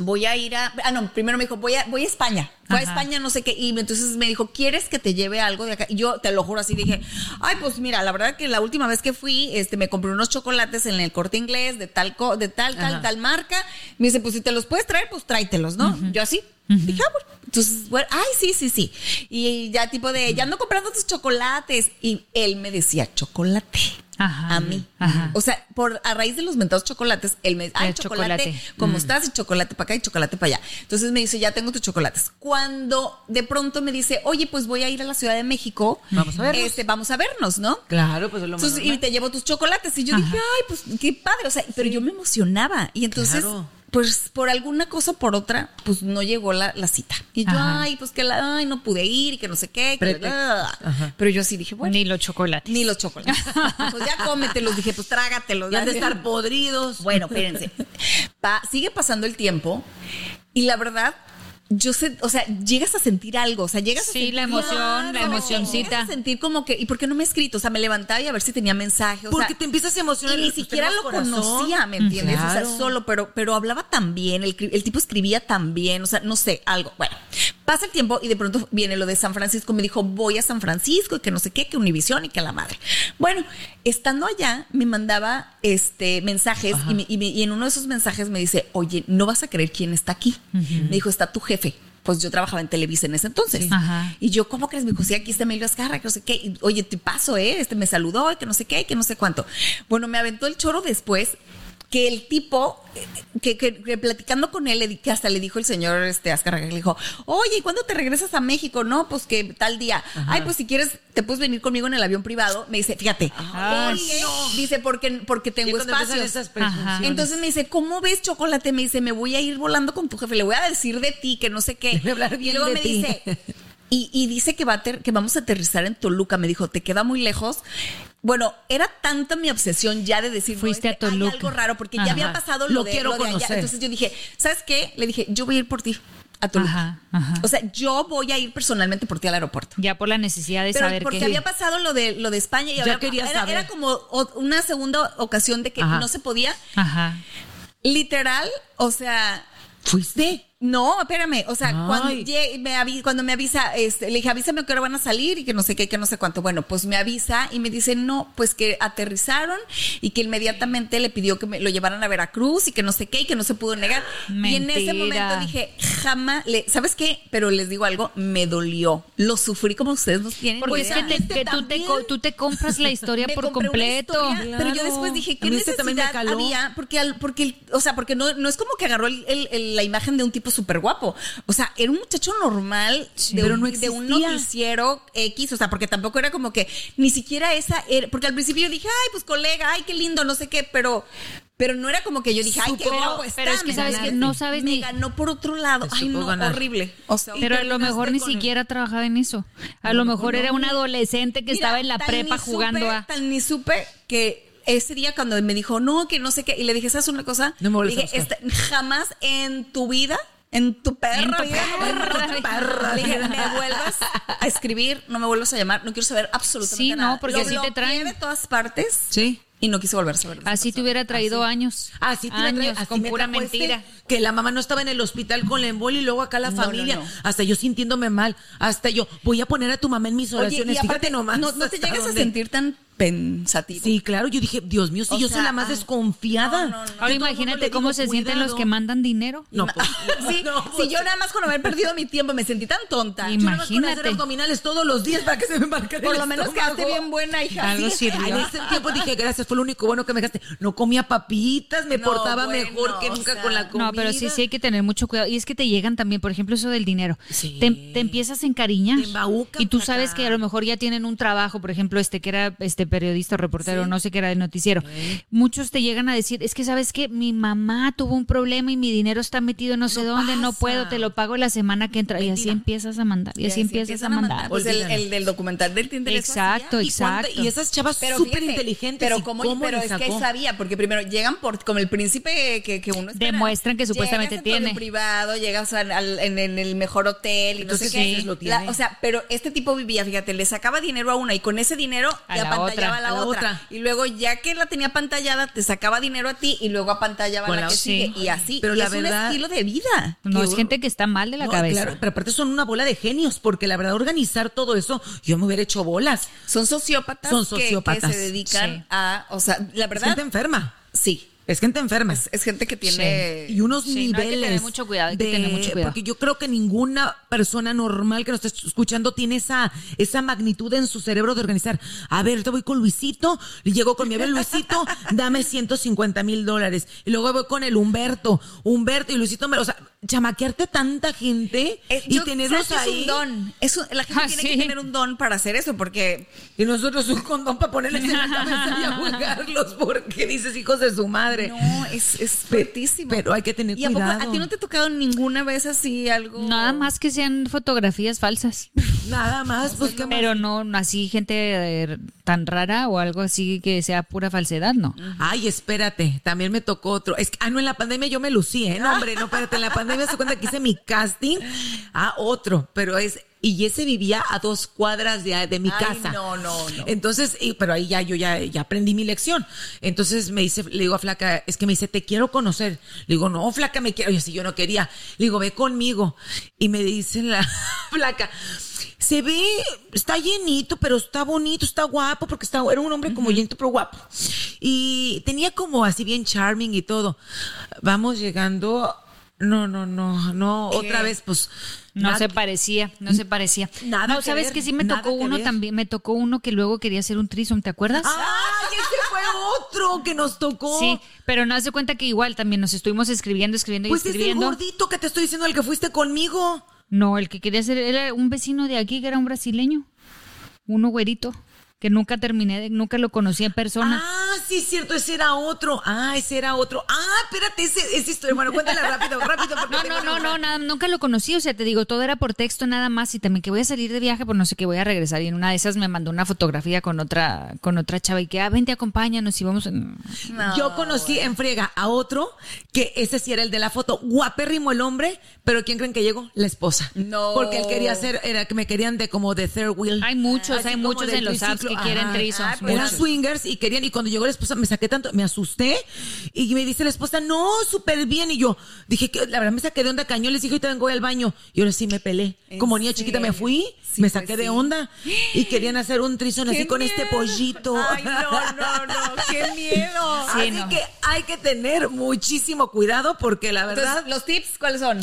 voy a ir a. Ah, no, primero me dijo, voy a, voy a España. Fue a. España, no sé qué. Y entonces me dijo, ¿quieres que te lleve algo de acá? Y yo te lo juro así, dije, ay, pues mira, la verdad que la última vez que fui, este, me compré unos chocolates en el corte inglés de tal, co- de tal, tal, Ajá. tal marca. Me dice, pues si te los puedes traer, pues tráetelos, ¿no? Yo así. Dije, ah, bueno. Entonces, bueno, ay, sí, sí, sí. Y ya tipo de, ya ando comprando tus chocolates. Y él me decía, chocolate. Ajá. A mí. Ajá. O sea, por a raíz de los mentados chocolates, él me dice, ay, chocolate, chocolate. ¿cómo estás? Y chocolate para acá y chocolate para allá. Entonces me dice, ya tengo tus chocolates. Cuando de pronto me dice, oye, pues voy a ir a la Ciudad de México. Vamos a vernos. Este, vamos a vernos, ¿no? Claro, pues es lo más Entonces, y te llevo tus chocolates. Y yo dije, ay, pues qué padre. O sea, pero yo me emocionaba. Y entonces, Claro. Pues por alguna cosa o por otra, pues no llegó la, la cita. Y yo, Ajá. ay, pues que la, ay, no pude ir y que no sé qué. que. Ajá. Pero yo así dije, bueno. Ni los chocolates. Ni los chocolates. [LAUGHS] pues ya cómetelos. Dije, pues trágatelos. Ya han de estar podridos. Bueno, espérense. Pa- sigue pasando el tiempo y la verdad, yo sé, o sea, llegas a sentir algo, o sea, llegas a Sí, sentir la emoción, la emocioncita. Llegas a sentir como que, ¿y por qué no me he escrito? O sea, me levantaba y a ver si tenía mensaje. O Porque sea, te empiezas a emocionar. y ni siquiera lo corazón. conocía, ¿me entiendes? O sea, solo, pero, pero hablaba tan bien, el, el tipo escribía tan bien, o sea, no sé, algo. Bueno, pasa el tiempo y de pronto viene lo de San Francisco, me dijo, voy a San Francisco y que no sé qué, que Univisión y que la madre. Bueno, estando allá, me mandaba este mensajes y, me- y me- y en uno de esos mensajes me dice, oye, no vas a creer quién está aquí. Me dijo, está tu jefe. Pues yo trabajaba en Televisa en ese entonces. Sí. Y yo, ¿cómo crees? Me dijo, sí, aquí está Emilio Azcarra, que no sé qué. Y, Oye, te paso, ¿eh? Este me saludó, que no sé qué, que no sé cuánto. Bueno, me aventó el choro después. Que el tipo, que, que- que platicando con él, que hasta le dijo el señor este Azcárraga, le dijo, oye, ¿y cuándo te regresas a México? No, pues que tal día. Ay, pues si quieres, te puedes venir conmigo en el avión privado. Me dice, fíjate, Ay, porque, dice, porque, porque tengo espacio. Entonces me dice, ¿cómo ves, Chocolate? Me dice, me voy a ir volando con tu jefe, le voy a decir de ti, que no sé qué. Le voy a hablar y luego de me ti. dice, y, y dice que, va a ter- que vamos a aterrizar en Toluca. Me dijo, ¿te queda muy lejos? Bueno, era tanta mi obsesión ya de decir, no, Fuiste es a hay Toluca. algo raro, porque Ajá. ya había pasado lo, Lo de, quiero lo de allá. Entonces yo dije, ¿sabes qué? Le dije, yo voy a ir por ti a Toluca. Ajá, ajá. O sea, yo voy a ir personalmente por ti al aeropuerto. Ya por la necesidad de Pero saber porque que había pasado lo de lo de España y había- quería era, saber. era como una segunda ocasión de que Ajá. no se podía. Ajá. Literal, o sea, ¿Fuiste? No, espérame, o sea, cuando, llegue- me avi- cuando me avisa, este, le dije, avísame a qué hora van a salir y que no sé qué, que no sé cuánto. Bueno, pues me avisa y me dice, no, pues que aterrizaron y que inmediatamente le pidió que me lo llevaran a Veracruz y que no sé qué y que no se pudo negar. Y en ese momento dije, jamás, le, ¿sabes qué? Pero les digo algo, me dolió. Lo sufrí como ustedes no tienen Porque idea. es que, te- que tú, te, co- tú te compras la [LAUGHS] historia por completo. historia, Pero yo después dije, ¿qué también me necesidad caló. había? Porque, al- porque o sea, porque no, no es como que agarró el- el- el- la imagen de un tipo súper guapo. O sea, era un muchacho normal de, Pero un, no de un noticiero X. O sea, porque tampoco era como que ni siquiera esa era, porque al principio yo dije, ay, pues colega, ay, qué lindo, no sé qué, pero. Pero no era como que yo dije, ay, qué guapo está. pero es que me sabes que no sabes me ni- ganó por otro lado. Ay, no, ganar. horrible. O sea, Pero a lo mejor ni con- siquiera trabajaba en eso. A lo mejor era un adolescente que Mira, estaba en la prepa jugando supe, a. Tan ni supe que ese día cuando me dijo, no, que no sé qué, y le dije, ¿sabes una cosa? No me a dije. "Este- jamás en tu vida, en tu perra En tu vida, perra en tu vida. perra Le [LAUGHS] dije, me [LAUGHS] vuelvas a escribir, no me vuelvas a llamar, no quiero saber absolutamente Sí, no, nada. porque así te traen. de todas partes Sí. Y no quise volver a Así te hubiera traído años. Así te iba a traer- años así con me pura este, mentira. que la mamá no estaba en el hospital con la embolia y luego acá la No, familia. no. Hasta yo sintiéndome mal. Hasta yo, voy a poner a tu mamá en mis Oye, oraciones. y aparte, Fíjate nomás. no, te llegas a sentir tan pensativo. Sí, claro. Yo dije, Dios mío, si O yo soy la más desconfiada. Ahora imagínate cómo se sienten los que mandan dinero. No, pues, [LAUGHS] sí, si pues, yo nada más con haber perdido mi tiempo me sentí tan tonta. Y yo nada más con hacer Imagínate. abdominales todos los días para que se me marque Por lo menos quedaste bien buena, hija. Algo Sí. sirvió. En ese tiempo dije, gracias, fue lo único bueno que me dejaste. No comía papitas, me No, portaba bueno, mejor que o nunca sea, con la comida. No, pero sí, sí hay que tener mucho cuidado. Y es que te llegan también, por ejemplo, eso del dinero. Sí. Te, te empiezas a encariñar. Te embaucan, y tú sabes que a lo mejor ya tienen un trabajo, por ejemplo, este que era este periodista o reportero, no sé qué era del noticiero. Muchos te llegan a decir, es que sabes que mi mamá tuvo un problema y mi dinero está metido en no sé No dónde, no puedo, te lo pago la semana que entra. Y así empiezas a mandar, y, así empiezas a mandar. Pues el, el del documental del Tinder Exacto, hacía. ¿Y, cuánta- exacto. y esas chavas súper inteligentes. Pero ¿y como cómo pero es que sabía, porque primero llegan por como el príncipe que, que uno espera. Demuestran que supuestamente Llegas en tiene. privado, llegas al- al- en, en el mejor hotel y Entonces, no sé qué. sí, lo La- tiene. o sea, pero este tipo vivía, fíjate, le sacaba dinero a una y con ese dinero A la apantallaba otra. a la, la otra. otra. Y luego ya que la tenía pantallada, te sacaba dinero a ti y luego apantallaba a la, la- que sí. sigue. Y así. Pero Y la es verdad- un estilo de vida. No, es gente que está mal de la No, cabeza. Claro, pero aparte son una bola de genios, porque la verdad organizar todo eso, yo me hubiera hecho bolas. Son sociópatas, Son que- Que, sociópatas. se dedican Sí. a, o sea, la Es verdad, gente enferma. sí. Es gente enferma. Es, es gente que tiene. y unos Sí, no, hay que niveles. tener mucho cuidado, hay que de- tener mucho cuidado. Porque yo creo que ninguna persona normal que nos esté escuchando tiene esa, esa magnitud en su cerebro de organizar. A ver, te voy con Luisito, y llego con mi amigo Luisito, [LAUGHS] dame 150 mil dólares. Y luego voy con el Humberto, Humberto y Luisito, me, o sea, chamaquearte tanta gente Eh, y yo- tenerlos ¿sabes qué ahí. Es un don. Es un- la gente Ah, tiene sí. que tener un don para hacer eso, porque Y nosotros un condón para ponerles en la cabeza y a jugarlos porque dices hijos de su madre. no, es, es fuertísimo. pero hay que tener ¿Y a poco cuidado. a ti no te ha tocado ninguna vez así algo? Nada más que sean fotografías falsas. Nada más, pues más. Pero no así gente eh, tan rara o algo así que sea pura falsedad, no. Ay, espérate, también me tocó otro. Es que, ah, no, en la pandemia yo me lucí, ¿eh? No, hombre, no, espérate, en la pandemia se cuenta que hice mi casting a otro, pero es, y ese vivía a dos cuadras de, de mi Ay, casa. no, no, no. Entonces, y- pero ahí ya yo ya, ya aprendí mi lección. Entonces me dice, le digo a Flaca, es que me dice, te quiero conocer. Le digo, no, Flaca, me quiero. Y así yo no quería. Le digo, ve conmigo. Y me dice la [LAUGHS] Flaca, se ve, está llenito, pero está bonito, está guapo, porque está, era un hombre como llenito, pero guapo. Y tenía como así bien charming y todo. Vamos llegando, no, no, no, no, otra vez, pues. No se parecía, no se parecía. Nada no, que sabes ver, que sí me tocó uno ver. también, me tocó uno que luego quería hacer un trison, ¿te acuerdas? ¡Ay, ese fue otro que nos tocó. Sí, pero no hace cuenta que igual también nos estuvimos escribiendo, escribiendo y Pues es el escribiendo. gordito que te estoy diciendo, el que fuiste conmigo. No, el que quería ser era un vecino de aquí que era un brasileño. Uno güerito. Que nunca terminé, de- nunca lo conocí en persona. Ah, sí, cierto, ese era otro. Ah, ese era otro. Ah, espérate, ese, historia. Bueno, cuéntala rápido, rápido. porque No, no, no, no, nada, nunca lo conocí, o sea, te digo, todo era por texto nada más y también que voy a salir de viaje, pues no sé qué voy a regresar y en una de esas me mandó una fotografía con otra con otra chava y que, ah, vente, acompáñanos y vamos. No, Yo conocí en friega a otro que ese sí era el de la foto. Guapérrimo el hombre, pero ¿quién creen que llegó? La esposa. No. Porque él quería hacer, era que me querían de como de third wheel. Hay muchos, hay muchos en los apps que quieren threesomes, Ah, pues, Eran muchos. swingers y querían, y cuando llegó la esposa me saqué tanto, me asusté y me dice la esposa, no, súper bien. Y yo dije que la verdad me saqué de onda cañón, les dije, ahorita vengo al baño. Y ahora sí me pelé. ¿En Como niña chiquita me fui, Sí, me pues saqué de sí. onda y querían hacer un trison así ¡Qué con este pollito. Ay, no, no, no, qué [LAUGHS] miedo. Sí, Así no. que hay que tener muchísimo cuidado porque la verdad. Entonces, los tips, ¿cuáles son?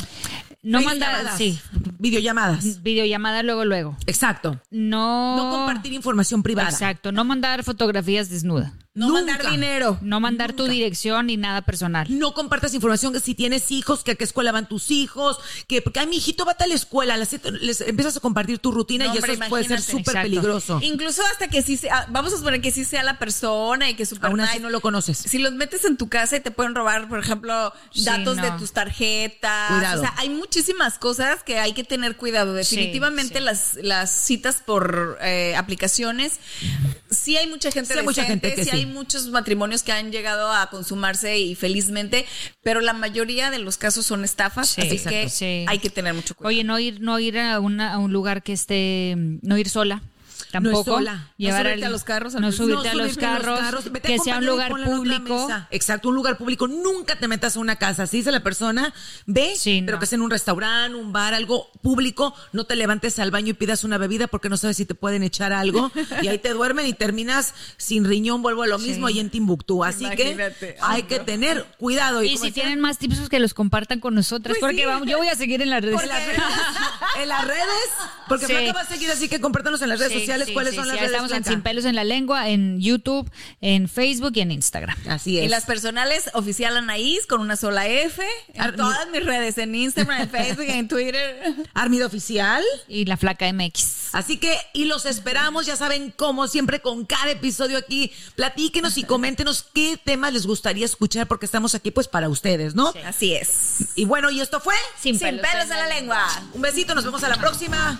No mandar, sí, Videollamadas. videollamada luego, luego. Exacto. No... No compartir información privada. Exacto, no mandar fotografías desnuda. No Nunca. mandar dinero. No mandar tu dirección ni nada personal. No compartas información que si tienes hijos, que a qué escuela van tus hijos, que porque mi hijito va a tal escuela, les empiezas a compartir tu rutina No, y hombre, eso puede ser súper peligroso. Incluso hasta que sí sea, vamos a suponer que sí sea la persona y que super Aún así no lo conoces. Si los metes en tu casa y te pueden robar, por ejemplo, Sí, datos de tus tarjetas. Cuidado. O sea, hay muchísimas cosas que hay que tener cuidado. Definitivamente sí. Las, las citas por eh, aplicaciones, sí hay mucha gente Sí hay mucha gente que sí, sí. hay muchos matrimonios que han llegado a consumarse y felizmente, pero la mayoría de los casos son estafas, Sí, así exacto, que sí. hay que tener mucho cuidado. Oye, no ir, no ir a, una- a un lugar que esté, no ir sola. Tampoco. sola. No subirte a los carros, No al- subirte a No los a carros. vete que sea un y lugar público. Exacto, un lugar público. Nunca te metas a una casa. Así dice la persona, ve, Sí, pero no. que sea en un restaurante, un bar, algo público. No te levantes al baño y pidas una bebida porque no sabes si te pueden echar algo. [LAUGHS] y ahí te duermen y terminas sin riñón, vuelvo a lo mismo, y en Timbuktu. Así Imagínate. que hay que tener cuidado. Y como si tienen más tips, pues que los compartan con nosotras. Pues porque sí. vamos, yo voy a seguir en las redes. en las redes, en las redes, porque Sí. Flaca va a seguir así que compártanos en las redes Sí, sociales sí, cuáles sí, son las redes. Estamos en? Sin Pelos en la Lengua, en YouTube, en Facebook y en Instagram. Así es. Y las personales, oficial Anaís con una sola F. En todas mis redes, en Instagram, en [LAUGHS] Facebook, en Twitter. Armida Oficial. Y la Flaca MX. Así que, y los esperamos, ya saben, como siempre, con cada episodio aquí. Platíquenos y coméntenos qué temas les gustaría escuchar, porque estamos aquí, pues, para ustedes, ¿no? Así es. Y bueno, y esto fue. Sin, Sin pelos en la lengua. Un besito, nos vemos a la próxima.